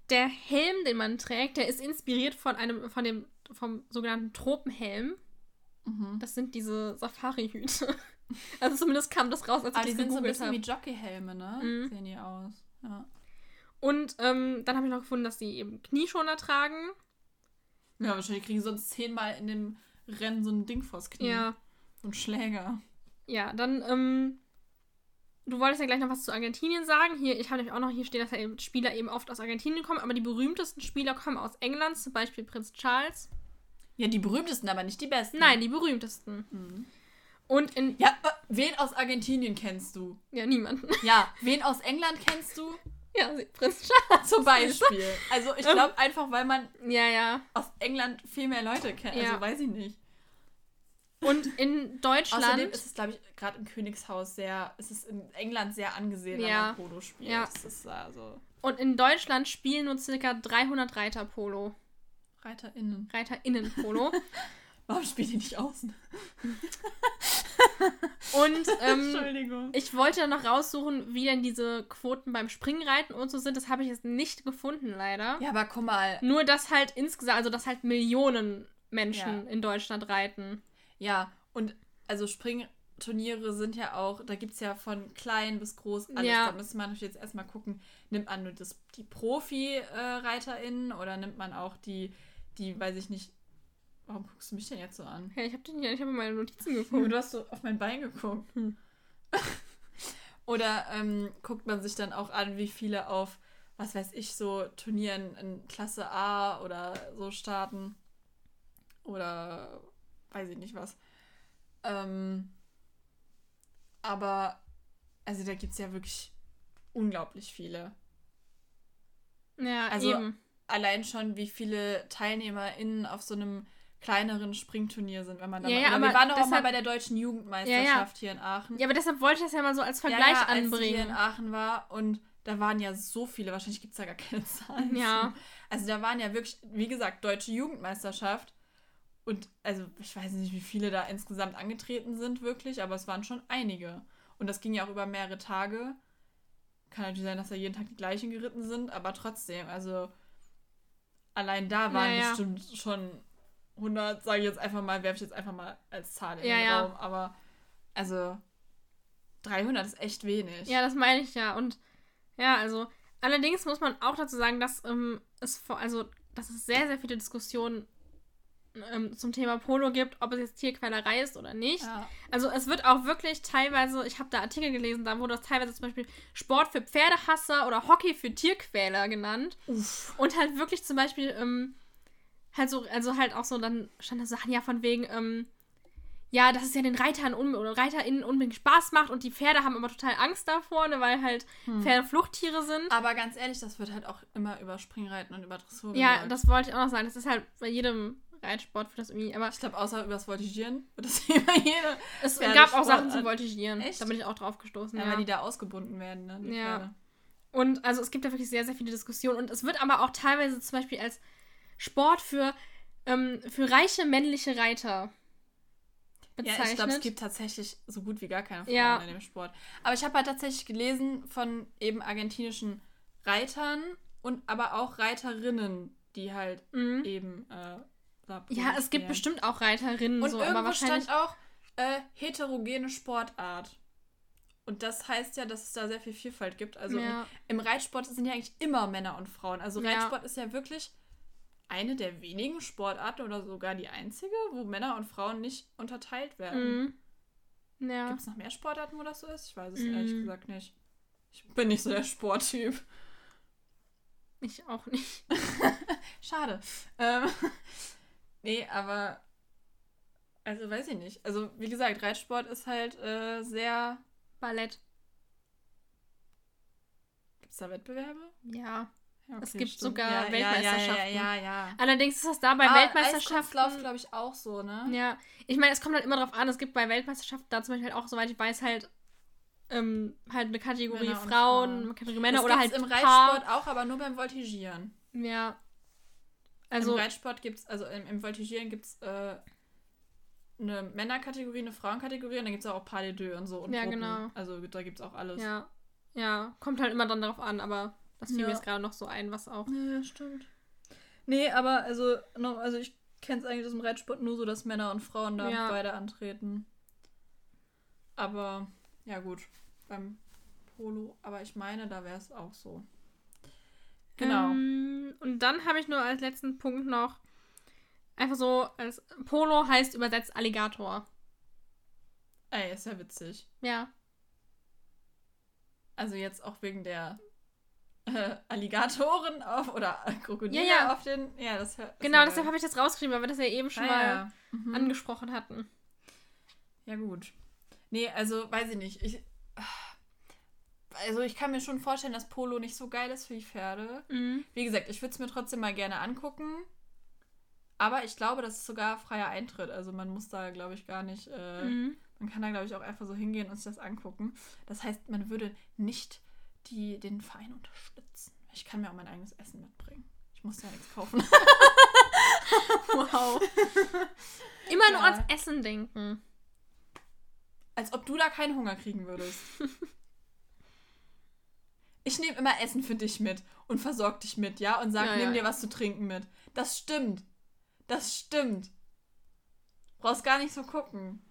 Der Helm, den man trägt, der ist inspiriert von einem, von dem, vom sogenannten Tropenhelm. Mhm. Das sind diese Safari-Hüte. Also zumindest kam das raus, als ich die das sind so ein bisschen habe. wie Jockeyhelme, ne? Mhm. Sehen die aus. Ja. Und ähm, dann habe ich noch gefunden, dass die eben Knieschoner tragen. Ja, wahrscheinlich kriegen sie sonst zehnmal in dem Rennen so ein Ding vors Knie. Ja. So ein Schläger. Ja, dann, ähm, du wolltest ja gleich noch was zu Argentinien sagen. Hier, ich habe nämlich auch noch hier stehen, dass ja eben Spieler eben oft aus Argentinien kommen, aber die berühmtesten Spieler kommen aus England, zum Beispiel Prinz Charles. Ja, die berühmtesten, aber nicht die besten. Nein, die berühmtesten. Mhm. Und in. Ja, äh, wen aus Argentinien kennst du? Ja, niemanden. Ja, wen aus England kennst du? ja, Prinz Charles. Zum Beispiel. Also ich glaube einfach, weil man Ja, ja. aus England viel mehr Leute kennt. Ja. Also weiß ich nicht. Und in Deutschland. Außerdem ist es, glaube ich, gerade im Königshaus sehr, es ist in England sehr angesehen, wenn Ja. man Polo spielt. Ja. Also und in Deutschland spielen nur circa 300 Reiter Polo. ReiterInnen. ReiterInnen Polo. Warum spielen die nicht außen? Und ähm, Entschuldigung. ich wollte dann noch raussuchen, wie denn diese Quoten beim Springreiten und so sind. Das habe ich jetzt nicht gefunden, leider. Ja, aber guck mal. Nur, dass halt insgesamt, also dass halt Millionen Menschen Ja. in Deutschland reiten. Ja, und also Springturniere sind ja auch, da gibt es ja von klein bis groß alles. Ja. Da müsste man natürlich jetzt erstmal gucken, nimmt man nur das, die Profi-ReiterInnen oder nimmt man auch die, die, weiß ich nicht, warum guckst du mich denn jetzt so an? Ja, ich habe den ja, ich habe meine Notizen geguckt. du hast so auf mein Bein geguckt. Hm. Oder ähm, guckt man sich dann auch an, wie viele auf, was weiß ich, so Turnieren in Klasse A oder so starten. Oder weiß ich nicht was. Ähm, aber, also da gibt es ja wirklich unglaublich viele. Ja, Also, eben. Allein schon, wie viele TeilnehmerInnen auf so einem kleineren Springturnier sind, wenn man da Ja, mal, ja, aber wir waren doch auch mal bei der deutschen Jugendmeisterschaft hier in Aachen. Ja, aber deshalb wollte ich das ja mal so als Vergleich ja, ja, als die hier in anbringen. Aachen war und da waren ja so viele, wahrscheinlich gibt es da gar keine Zahlen. Ja. zu. Also da waren ja wirklich, wie gesagt, deutsche Jugendmeisterschaft und also ich weiß nicht, wie viele da insgesamt angetreten sind wirklich, aber es waren schon einige. Und das ging ja auch über mehrere Tage. Kann natürlich sein, dass da jeden Tag die gleichen geritten sind, aber trotzdem, also allein da waren Ja, ja. bestimmt schon 100, sage ich jetzt einfach mal, werfe ich jetzt einfach mal als Zahl in Ja, den. Raum, aber also 300 ist echt wenig. Ja, das meine ich ja. Und ja, also allerdings muss man auch dazu sagen, dass ähm, es also dass es sehr, sehr viele Diskussionen ähm, zum Thema Polo gibt, ob es jetzt Tierquälerei ist oder nicht. Ja. Also es wird auch wirklich teilweise, ich habe da Artikel gelesen, da wurde das teilweise zum Beispiel Sport für Pferdehasser oder Hockey für Tierquäler genannt. Uff. Und halt wirklich zum Beispiel, ähm, halt so, also halt auch so, dann stand da Sachen ja von wegen, ähm, ja, dass es ja den Reitern oder ReiterInnen unbedingt Spaß macht und die Pferde haben aber total Angst davor, ne, weil halt Hm. Pferde Fluchttiere sind. Aber ganz ehrlich, das wird halt auch immer über Springreiten und über Dressur ja, gesagt. das wollte ich auch noch sagen. Das ist halt bei jedem Reitsport für das irgendwie, aber Ich glaube, außer über das Voltigieren wird das immer jede. es gab auch Sachen zum Voltigieren. Echt? Da bin ich auch drauf gestoßen. Ja, Ja, weil die da ausgebunden werden, ne? Die Ja. Pferde. Und also es gibt da wirklich sehr, sehr viele Diskussionen. Und es wird aber auch teilweise zum Beispiel als Sport für, ähm, für reiche männliche Reiter Ja, bezeichnet. ich glaube, es gibt tatsächlich so gut wie gar keine Frauen Ja. in dem Sport. Aber ich habe halt tatsächlich gelesen von eben argentinischen Reitern und aber auch Reiterinnen, die halt Mhm. eben äh, Ja, es gibt bestimmt auch Reiterinnen, Und so, aber irgendwo wahrscheinlich. stand auch äh, heterogene Sportart. Und das heißt ja, dass es da sehr viel Vielfalt gibt. Also ja. im Reitsport sind ja eigentlich immer Männer und Frauen. Also Ja. Reitsport ist ja wirklich eine der wenigen Sportarten oder sogar die einzige, wo Männer und Frauen nicht unterteilt werden. Mhm. Ja. Gibt es noch mehr Sportarten, wo das so ist? Ich weiß es Mhm. ehrlich gesagt nicht. Ich bin nicht so der Sporttyp. Ich auch nicht. Schade. Ähm, nee, aber. Also weiß ich nicht. Also, wie gesagt, Reitsport ist halt äh, sehr. Ballett. Gibt es da Wettbewerbe? Ja. Ja, es okay, gibt stimmt. sogar Ja, Weltmeisterschaften. Ja, ja, ja. Allerdings ist das da bei Ah, Weltmeisterschaften. Glaube ich, auch so, ne? Ja, ich meine, es kommt halt immer drauf an, es gibt bei Weltmeisterschaften da zum Beispiel halt auch, soweit ich weiß, halt, ähm, halt eine Kategorie Männer Frauen, Frauen. eine Kategorie Männer das oder halt im Paar. Reitsport auch, aber nur beim Voltigieren. Ja. Also Im Reitsport gibt es, also im, im Voltigieren gibt es äh, eine Männerkategorie, eine Frauenkategorie und dann gibt es auch Pas de deux und so. Und Ja, Gruppen. genau. Also da gibt es auch alles. ja. Ja, kommt halt immer dann darauf an, aber das fiel Ja. mir jetzt gerade noch so ein, was auch. Ja, stimmt. Nee, aber also, no, also ich kenne es eigentlich aus dem Reitsport nur so, dass Männer und Frauen da Ja. beide antreten. Aber, ja gut, beim Polo, aber ich meine, da wäre es auch so. Genau. Ähm, und dann habe ich nur als letzten Punkt noch einfach so, als Polo heißt übersetzt Alligator. Ey, ist ja witzig. Ja. Also jetzt auch wegen der äh, Alligatoren auf oder Krokodile Ja, ja. auf den. Ja, das hört. Genau, deshalb habe ich das rausgeschrieben, weil wir das ja eben schon ah, mal ja. Mhm. angesprochen hatten. Ja, gut. Nee, also weiß ich nicht. Ich, also ich kann mir schon vorstellen, dass Polo nicht so geil ist für die Pferde. Mhm. Wie gesagt, ich würde es mir trotzdem mal gerne angucken. Aber ich glaube, das ist sogar freier Eintritt. Also man muss da, glaube ich, gar nicht. Äh, Mhm. Man kann da, glaube ich, auch einfach so hingehen und sich das angucken. Das heißt, man würde nicht die, den Verein unterstützen. Ich kann mir auch mein eigenes Essen mitbringen. Ich muss ja nichts kaufen. Wow. Immer nur Ja. ans Essen denken. Als ob du da keinen Hunger kriegen würdest. Ich nehme immer Essen für dich mit und versorg dich mit, ja? Und sag, Ja, nimm ja, dir was zu trinken mit. Das stimmt. Das stimmt. Brauchst gar nicht so gucken.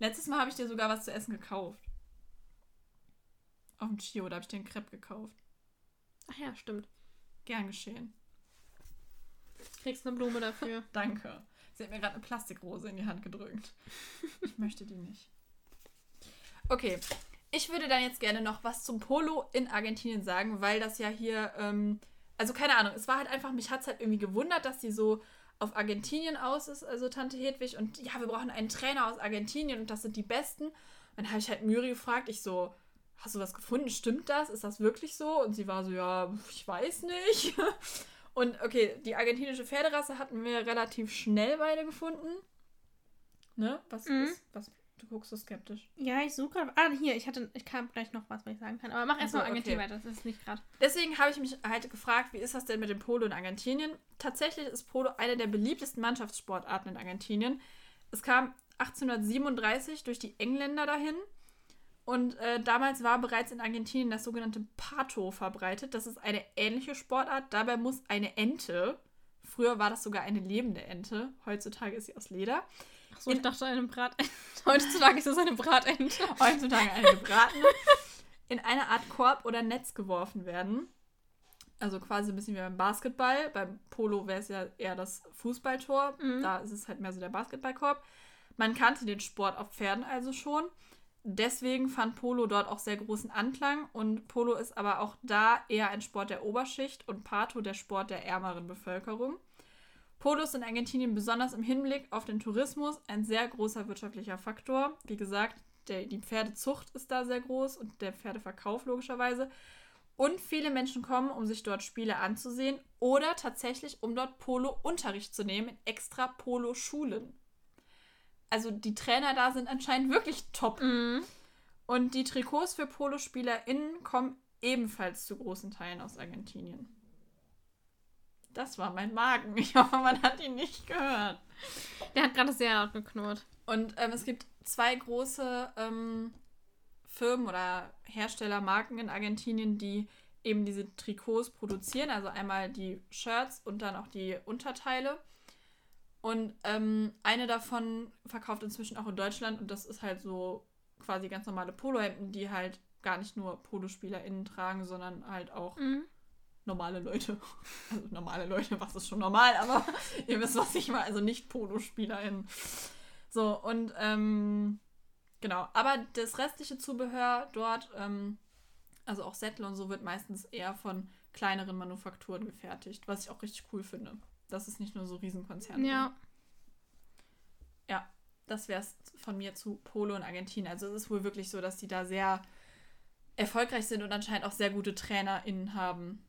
Letztes Mal habe ich dir sogar was zu essen gekauft. Auf dem Chio, da habe ich dir einen Crepe gekauft. Ach ja, stimmt. Gern geschehen. Kriegst eine Blume dafür. Danke. Sie hat mir gerade eine Plastikrose in die Hand gedrückt. Ich möchte die nicht. Okay. Ich würde dann jetzt gerne noch was zum Polo in Argentinien sagen, weil das ja hier, ähm, also keine Ahnung, es war halt einfach, mich hat es halt irgendwie gewundert, dass die so auf Argentinien aus ist, also Tante Hedwig. Und ja, wir brauchen einen Trainer aus Argentinien und das sind die Besten. Und dann habe ich halt Müri gefragt, ich so, hast du was gefunden? Stimmt das? Ist das wirklich so? Und sie war so, ja, ich weiß nicht. Und okay, die argentinische Pferderasse hatten wir relativ schnell beide gefunden. Ne? Was Mhm. ist? Was? Du guckst so skeptisch. Ja, ich suche gerade. Ah, hier, ich hatte, ich kam gleich noch was, was ich sagen kann. Aber mach erstmal Ach so, Argentinien okay. weiter, das ist nicht gerade. Deswegen habe ich mich halt gefragt, wie ist das denn mit dem Polo in Argentinien? Tatsächlich ist Polo eine der beliebtesten Mannschaftssportarten in Argentinien. Es kam 1837 durch die Engländer dahin. Und äh, damals war bereits in Argentinien das sogenannte Pato verbreitet. Das ist eine ähnliche Sportart. Dabei muss eine Ente, früher war das sogar eine lebende Ente, heutzutage ist sie aus Leder, Achso, In- ich dachte eine Bratente. Heutzutage ist das eine Bratente. heutzutage eine gebratene, in eine Art Korb oder Netz geworfen werden. Also quasi ein bisschen wie beim Basketball. Beim Polo wäre es ja eher das Fußballtor. Mhm. Da ist es halt mehr so der Basketballkorb. Man kannte den Sport auf Pferden also schon. Deswegen fand Polo dort auch sehr großen Anklang. Und Polo ist aber auch da eher ein Sport der Oberschicht und Pato der Sport der ärmeren Bevölkerung. Polo ist in Argentinien besonders im Hinblick auf den Tourismus ein sehr großer wirtschaftlicher Faktor. Wie gesagt, der, die Pferdezucht ist da sehr groß und der Pferdeverkauf logischerweise. Und viele Menschen kommen, um sich dort Spiele anzusehen oder tatsächlich, um dort Polo-Unterricht zu nehmen in extra Polo-Schulen. Also die Trainer da sind anscheinend wirklich top. Mhm. Und die Trikots für PolospielerInnen kommen ebenfalls zu großen Teilen aus Argentinien. Das war mein Magen. Ich hoffe, man hat ihn nicht gehört. Der hat gerade sehr laut geknurrt. Und ähm, es gibt zwei große ähm, Firmen oder Herstellermarken in Argentinien, die eben diese Trikots produzieren. Also einmal die Shirts und dann auch die Unterteile. Und ähm, eine davon verkauft inzwischen auch in Deutschland und das ist halt so quasi ganz normale Polohemden, die halt gar nicht nur PolospielerInnen tragen, sondern halt auch Mhm. Normale Leute. Also normale Leute, was ist schon normal, aber ihr wisst, was ich meine. Also nicht PolospielerInnen. So, und ähm, Genau, aber das restliche Zubehör dort, ähm, also auch Sättel und so, wird meistens eher von kleineren Manufakturen gefertigt, was ich auch richtig cool finde. Das ist nicht nur so Riesenkonzerne. Ja. Ja, das wäre es von mir zu Polo und Argentinien. Also es ist wohl wirklich so, dass die da sehr erfolgreich sind und anscheinend auch sehr gute TrainerInnen haben.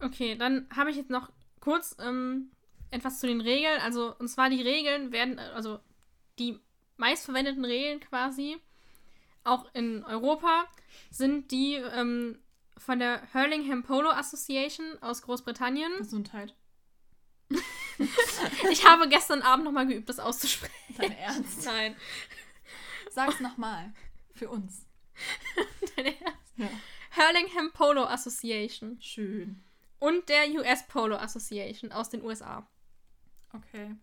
Okay, dann habe ich jetzt noch kurz ähm, etwas zu den Regeln. Also, und zwar die Regeln werden, äh, also die meistverwendeten Regeln quasi, auch in Europa, sind die ähm, von der Hurlingham Polo Association aus Großbritannien. Gesundheit. ich habe gestern Abend nochmal geübt, das auszusprechen. Dein Ernst? Nein. Sag's nochmal. Für uns. Dein Ernst? Ja. Hurlingham Polo Association. Schön. Und der US Polo Association aus den USA. Okay.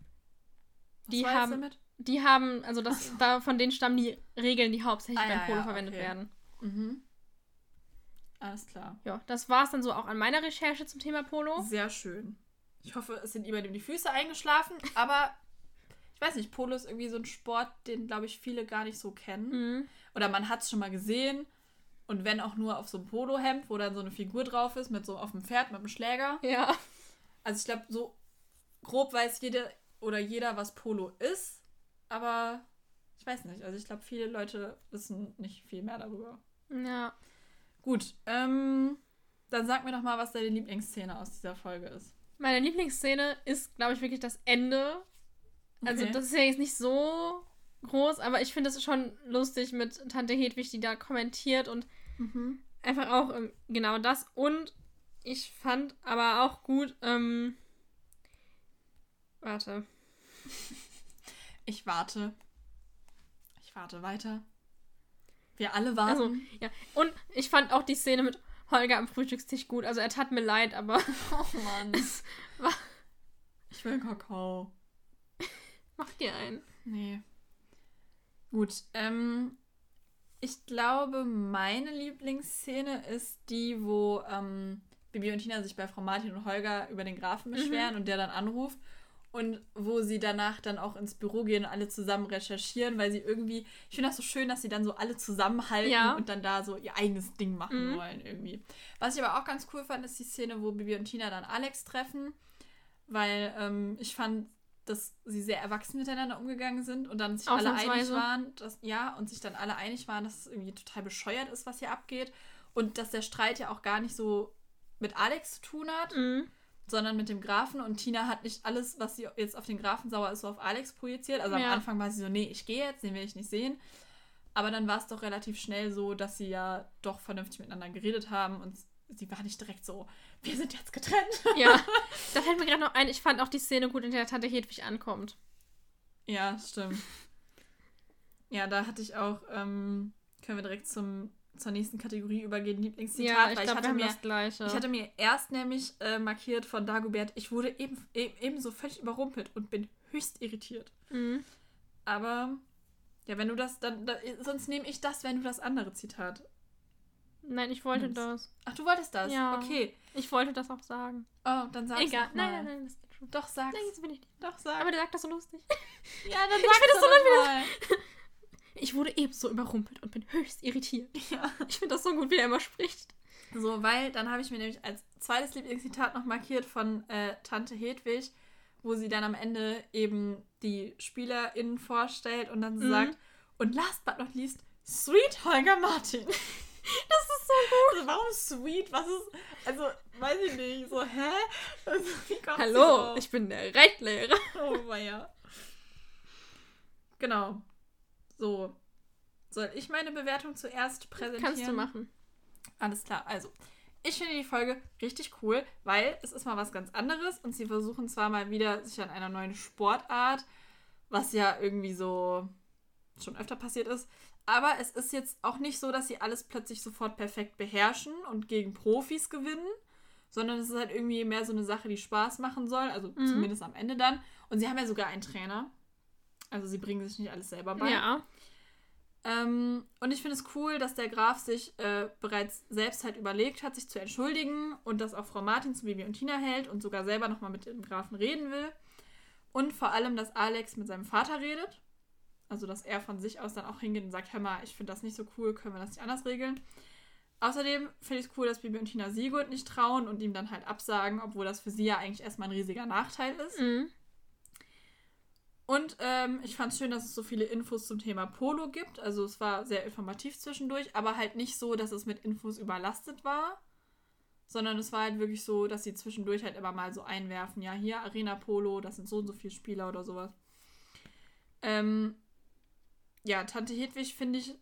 Was Die haben- damit? Die haben, also das, da von denen stammen die Regeln, die hauptsächlich Ah, beim ja, Polo ja, verwendet okay. werden. Mhm. Alles klar. Ja, das war es dann so auch an meiner Recherche zum Thema Polo. Sehr schön. Ich hoffe, es sind niemandem die Füße eingeschlafen, aber ich weiß nicht, Polo ist irgendwie so ein Sport, den, glaube ich, viele gar nicht so kennen. Mhm. Oder man hat es schon mal gesehen. Und wenn auch nur auf so einem Polohemd, wo dann so eine Figur drauf ist, mit so auf dem Pferd, mit einem Schläger. Ja. Also ich glaube, so grob weiß jede oder jeder, was Polo ist. Aber ich weiß nicht. Also ich glaube, viele Leute wissen nicht viel mehr darüber. Ja. Gut, ähm, dann sag mir doch mal, was deine Lieblingsszene aus dieser Folge ist. Meine Lieblingsszene ist, glaube ich, wirklich das Ende. Also, Okay. das ist ja jetzt nicht so groß, aber ich finde es schon lustig mit Tante Hedwig, die da kommentiert und Mhm. einfach auch ähm, genau das. Und ich fand aber auch gut, ähm, warte. Ich warte. Ich warte weiter. Wir alle warten. Also, ja. Und ich fand auch die Szene mit Holger am Frühstückstisch gut. Also, er tat mir leid, aber oh Mann. war. Ich will Kakao. Mach dir einen. Nee. Gut, ähm, ich glaube, meine Lieblingsszene ist die, wo ähm, Bibi und Tina sich bei Frau Martin und Holger über den Grafen beschweren und der dann anruft. Und wo sie danach dann auch ins Büro gehen und alle zusammen recherchieren, weil sie irgendwie, ich finde das so schön, dass sie dann so alle zusammenhalten Ja. und dann da so ihr eigenes Ding machen Mhm. wollen irgendwie. Was ich aber auch ganz cool fand, ist die Szene, wo Bibi und Tina dann Alex treffen, weil ähm, ich fand, dass sie sehr erwachsen miteinander umgegangen sind und dann sich alle einig waren, dass, ja, und sich dann alle einig waren, dass es irgendwie total bescheuert ist, was hier abgeht. Und dass der Streit ja auch gar nicht so mit Alex zu tun hat, Mhm. sondern mit dem Grafen. Und Tina hat nicht alles, was sie jetzt auf den Grafen sauer ist, so auf Alex projiziert. Also Ja. am Anfang war sie so, nee, ich gehe jetzt, den will ich nicht sehen. Aber dann war es doch relativ schnell so, dass sie ja doch vernünftig miteinander geredet haben und sie war nicht direkt so, wir sind jetzt getrennt. Ja, da fällt mir gerade noch ein, ich fand auch die Szene gut, in der Tante Hedwig ankommt. Ja, stimmt. Ja, da hatte ich auch, ähm, können wir direkt zum, zur nächsten Kategorie übergehen, Lieblingszitat, ja, ich weil glaube, ich wir hatte haben mir, das Gleiche. ich hatte mir erst nämlich äh, markiert von Dagobert, ich wurde eben, e ebenso völlig überrumpelt und bin höchst irritiert. mhm. Aber, ja, wenn du das, dann, da, sonst nehme ich das, wenn du das andere Zitat. Nein, ich wollte Nimm's. das. Ach, du wolltest das? Ja. Okay. Ich wollte das auch sagen. Oh, dann sag's Egal. Nein, nein, nein, das geht schon. Doch, sag's. Nein, das will ich nicht. Doch, sag. Aber der sagt das so lustig. ja, dann Ich sag's find das doch so mal. Ich wurde ebenso überrumpelt und bin höchst irritiert. Ja. Ich finde das so gut, wie er immer spricht. So, weil dann habe ich mir nämlich als zweites Lieblingszitat noch markiert von äh, Tante Hedwig, wo sie dann am Ende eben die SpielerInnen vorstellt und dann Mhm. sagt, und last but not least, Sweet Holger Martin. Das ist so gut. Also warum sweet? Was ist, also, weiß ich nicht, so, hä? Also, Hallo, ich bin der Reitlehrer. Oh, weia. Genau. So. Soll ich meine Bewertung zuerst präsentieren? Kannst du machen. Alles klar, also. Ich finde die Folge richtig cool, weil es ist mal was ganz anderes und sie versuchen zwar mal wieder sich an einer neuen Sportart, was ja irgendwie so schon öfter passiert ist, aber es ist jetzt auch nicht so, dass sie alles plötzlich sofort perfekt beherrschen und gegen Profis gewinnen, sondern es ist halt irgendwie mehr so eine Sache, die Spaß machen soll, also Mhm. zumindest am Ende dann. Und sie haben ja sogar einen Trainer. Also sie bringen sich nicht alles selber bei. Ja. Ähm, und ich finde es cool, dass der Graf sich äh, bereits selbst halt überlegt hat, sich zu entschuldigen und dass auch Frau Martin zu Bibi und Tina hält und sogar selber nochmal mit dem Grafen reden will. Und vor allem, dass Alex mit seinem Vater redet. Also, dass er von sich aus dann auch hingeht und sagt, hör mal, ich finde das nicht so cool, können wir das nicht anders regeln. Außerdem finde ich es cool, dass Bibi und Tina Sigurd nicht trauen und ihm dann halt absagen, obwohl das für sie ja eigentlich erstmal ein riesiger Nachteil ist. Mhm. Und ähm, ich fand es schön, dass es so viele Infos zum Thema Polo gibt. Also es war sehr informativ zwischendurch, aber halt nicht so, dass es mit Infos überlastet war. Sondern es war halt wirklich so, dass sie zwischendurch halt immer mal so einwerfen, ja, hier Arena Polo, das sind so und so viele Spieler oder sowas. Ähm, ja, Tante Hedwig finde ich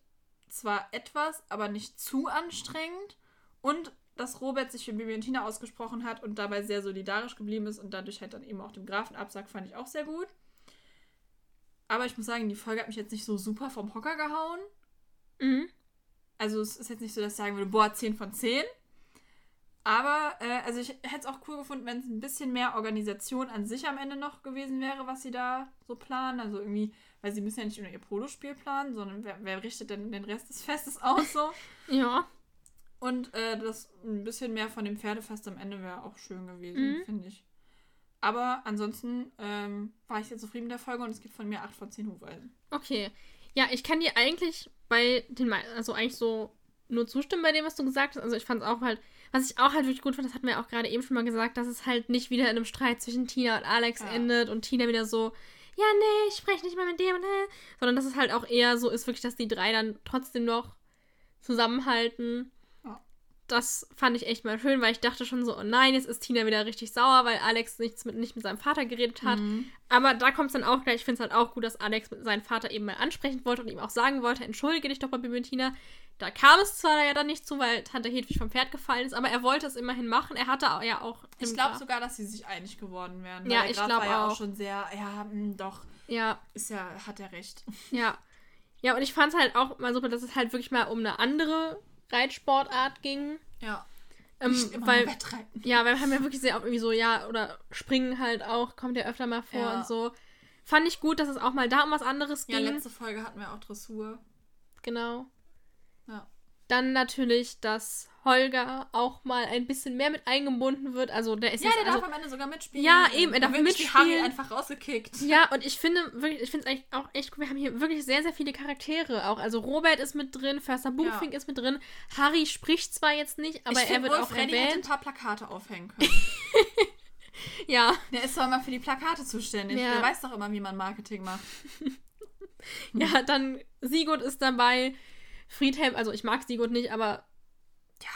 zwar etwas, aber nicht zu anstrengend. Und dass Robert sich für Bibi und Tina ausgesprochen hat und dabei sehr solidarisch geblieben ist und dadurch halt dann eben auch dem Grafen absagt, fand ich auch sehr gut. Aber ich muss sagen, die Folge hat mich jetzt nicht so super vom Hocker gehauen. Mhm. Also es ist jetzt nicht so, dass ich sagen würde, boah, 10 von 10. Aber, äh, also ich hätte es auch cool gefunden, wenn es ein bisschen mehr Organisation an sich am Ende noch gewesen wäre, was sie da so planen. Also irgendwie, weil sie müssen ja nicht nur ihr Polospiel planen, sondern wer, wer richtet denn den Rest des Festes aus so? Ja. Und äh, das ein bisschen mehr von dem Pferdefest am Ende wäre auch schön gewesen, Mhm. finde ich. Aber ansonsten ähm, war ich sehr zufrieden mit der Folge und es gibt von mir 8 von 10 Hufeisen. Okay. Ja, ich kann dir eigentlich bei den, also eigentlich so nur zustimmen bei dem, was du gesagt hast. Also ich fand es auch halt, was ich auch halt wirklich gut fand, das hatten wir ja auch gerade eben schon mal gesagt, dass es halt nicht wieder in einem Streit zwischen Tina und Alex Ja. endet und Tina wieder so, ja, nee, ich spreche nicht mehr mit dem, ne? Sondern dass es halt auch eher so ist, wirklich, dass die drei dann trotzdem noch zusammenhalten. Das fand ich echt mal schön, weil ich dachte schon so, oh nein, jetzt ist Tina wieder richtig sauer, weil Alex nichts mit, nicht mit seinem Vater geredet hat. Mhm. Aber da kommt es dann auch gleich. Ich finde es halt auch gut, dass Alex mit seinen Vater eben mal ansprechen wollte und ihm auch sagen wollte, entschuldige dich doch bei und Tina. Da kam es zwar ja dann nicht zu, weil Tante Hedwig vom Pferd gefallen ist, aber er wollte es immerhin machen. Er hatte ja auch. Ich glaube sogar, dass sie sich einig geworden wären. Ja, ich Graf glaub war ja auch. auch schon sehr, ja, mh, doch, Ja, ist ja, hat er recht. ja. Ja, und ich fand es halt auch mal super, dass es halt wirklich mal um eine andere Reitsportart ging. Ja. Ähm, weil, ja, weil wir haben ja wirklich sehr oft irgendwie so, ja, oder Springen halt auch, kommt ja öfter mal vor Ja. und so. Fand ich gut, dass es auch mal da um was anderes Ja, ging. letzte Folge hatten wir auch Dressur. Genau. Ja. Dann natürlich, dass Holger auch mal ein bisschen mehr mit eingebunden wird. Also der ist Ja, der also, darf am Ende sogar mitspielen. Ja, eben, er darf Und wirklich die Harry mitspielen. einfach rausgekickt. Ja, und ich finde wirklich, ich finde es eigentlich auch echt cool. Wir haben hier wirklich sehr, sehr viele Charaktere auch. Also Robert ist mit drin, Förster Buchfink ist mit drin. Harry spricht zwar jetzt nicht, aber ich er wird wohl, auch Freddy hätte ein erwähnt. paar Plakate aufhängen können. Ja, der ist doch immer für die Plakate zuständig. Ja. Der weiß doch immer, wie man Marketing macht. ja, dann Sigurd ist dabei. Friedhelm, also ich mag Sigurd nicht, aber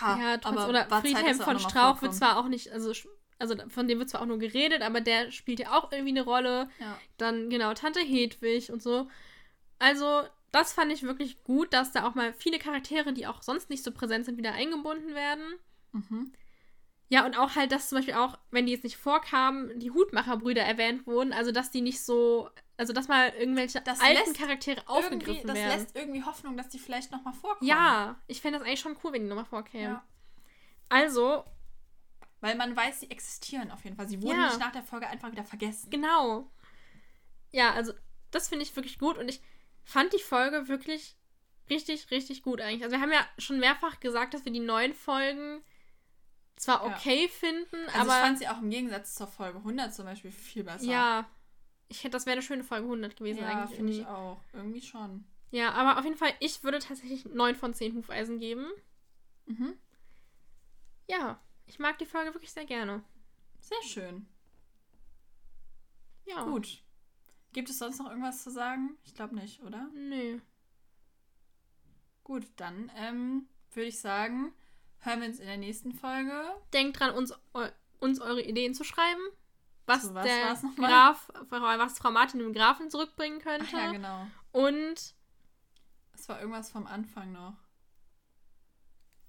Ja, ja, trotz, aber oder Friedhelm von Strauch wird zwar auch nicht, also, also von dem wird zwar auch nur geredet, aber der spielt ja auch irgendwie eine Rolle. Ja. Dann, genau, Tante Hedwig und so. Also, das fand ich wirklich gut, dass da auch mal viele Charaktere, die auch sonst nicht so präsent sind, wieder eingebunden werden. Mhm. Ja, und auch halt, dass zum Beispiel auch, wenn die jetzt nicht vorkamen, die Hutmacherbrüder erwähnt wurden. Also, dass die nicht so, also, dass mal irgendwelche Das alten Charaktere aufgegriffen das werden. lässt irgendwie Hoffnung, dass die vielleicht nochmal vorkommen. ja, ich fände das eigentlich schon cool, wenn die nochmal vorkämen. Ja. Also, Weil man weiß, sie existieren auf jeden Fall. Sie wurden Ja. nicht nach der Folge einfach wieder vergessen. Genau. Ja, also das finde ich wirklich gut und ich fand die Folge wirklich richtig, richtig gut eigentlich. Also wir haben ja schon mehrfach gesagt, dass wir die neuen Folgen zwar Ja. okay finden, Also aber ich fand sie auch im Gegensatz zur Folge 100 zum Beispiel viel besser. ja, ich hätte, das wäre eine schöne Folge 100 gewesen ja eigentlich. finde ich auch. Irgendwie schon. Ja, aber auf jeden Fall, ich würde tatsächlich 9 von 10 Hufeisen geben. Mhm. Ja, ich mag die Folge wirklich sehr gerne. Sehr schön. Ja. Gut. Gibt es sonst noch irgendwas zu sagen? Ich glaube nicht, oder? Nö. Gut, dann ähm, würde ich sagen, hören wir uns in der nächsten Folge. Denkt dran, uns, eu uns eure Ideen zu schreiben. Was, So, was der? Graf, was Frau Martin dem Grafen zurückbringen könnte. Ach ja, genau. Und Es war irgendwas vom Anfang noch.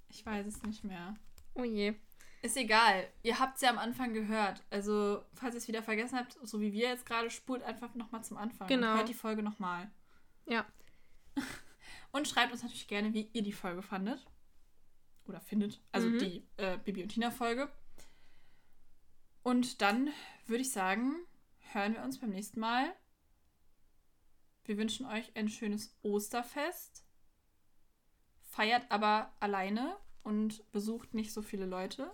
Ich weiß es nicht mehr. oh je. Ist egal. Ihr habt es ja am Anfang gehört. Also, falls ihr es wieder vergessen habt, so wie wir jetzt gerade, spult einfach nochmal zum Anfang. Genau. Und hört die Folge nochmal. Ja. Und schreibt uns natürlich gerne, wie ihr die Folge fandet. Oder findet. Also Mhm. die äh, Bibi und Tina-Folge. Und dann würde ich sagen, hören wir uns beim nächsten Mal. Wir wünschen euch ein schönes Osterfest. Feiert aber alleine und besucht nicht so viele Leute.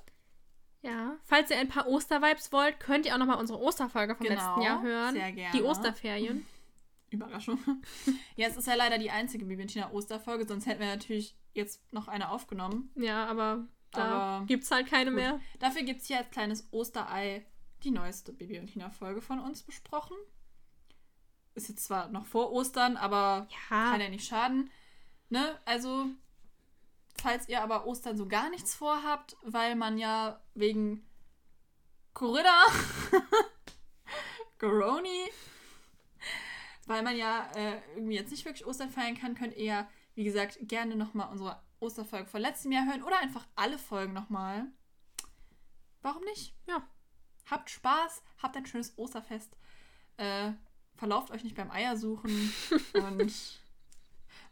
Ja. Falls ihr ein paar Ostervibes wollt, könnt ihr auch nochmal unsere Osterfolge vom Genau, letzten Jahr hören. sehr gerne. Die Osterferien. Überraschung. ja, es ist ja leider die einzige Bibi und Tina Osterfolge, sonst hätten wir natürlich jetzt noch eine aufgenommen. Ja, aber da gibt es halt keine gut. mehr. Dafür gibt es hier als kleines Osterei die neueste Bibi und Tina Folge von uns besprochen. Ist jetzt zwar noch vor Ostern, aber ja. kann ja nicht schaden. Ne? Also, falls ihr aber Ostern so gar nichts vorhabt, weil man ja wegen Corinna, Coroni, weil man ja äh, irgendwie jetzt nicht wirklich Ostern feiern kann, könnt ihr, wie gesagt, gerne nochmal unsere Osterfolge von letztem Jahr hören oder einfach alle Folgen nochmal. Warum nicht? Ja. Habt Spaß, habt ein schönes Osterfest. Äh, verlauft euch nicht beim Eiersuchen. und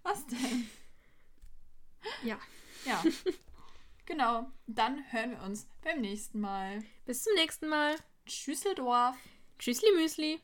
was denn? Ja. Ja. genau. Dann hören wir uns beim nächsten Mal. Bis zum nächsten Mal. Tschüsseldorf. Tschüssli Müsli.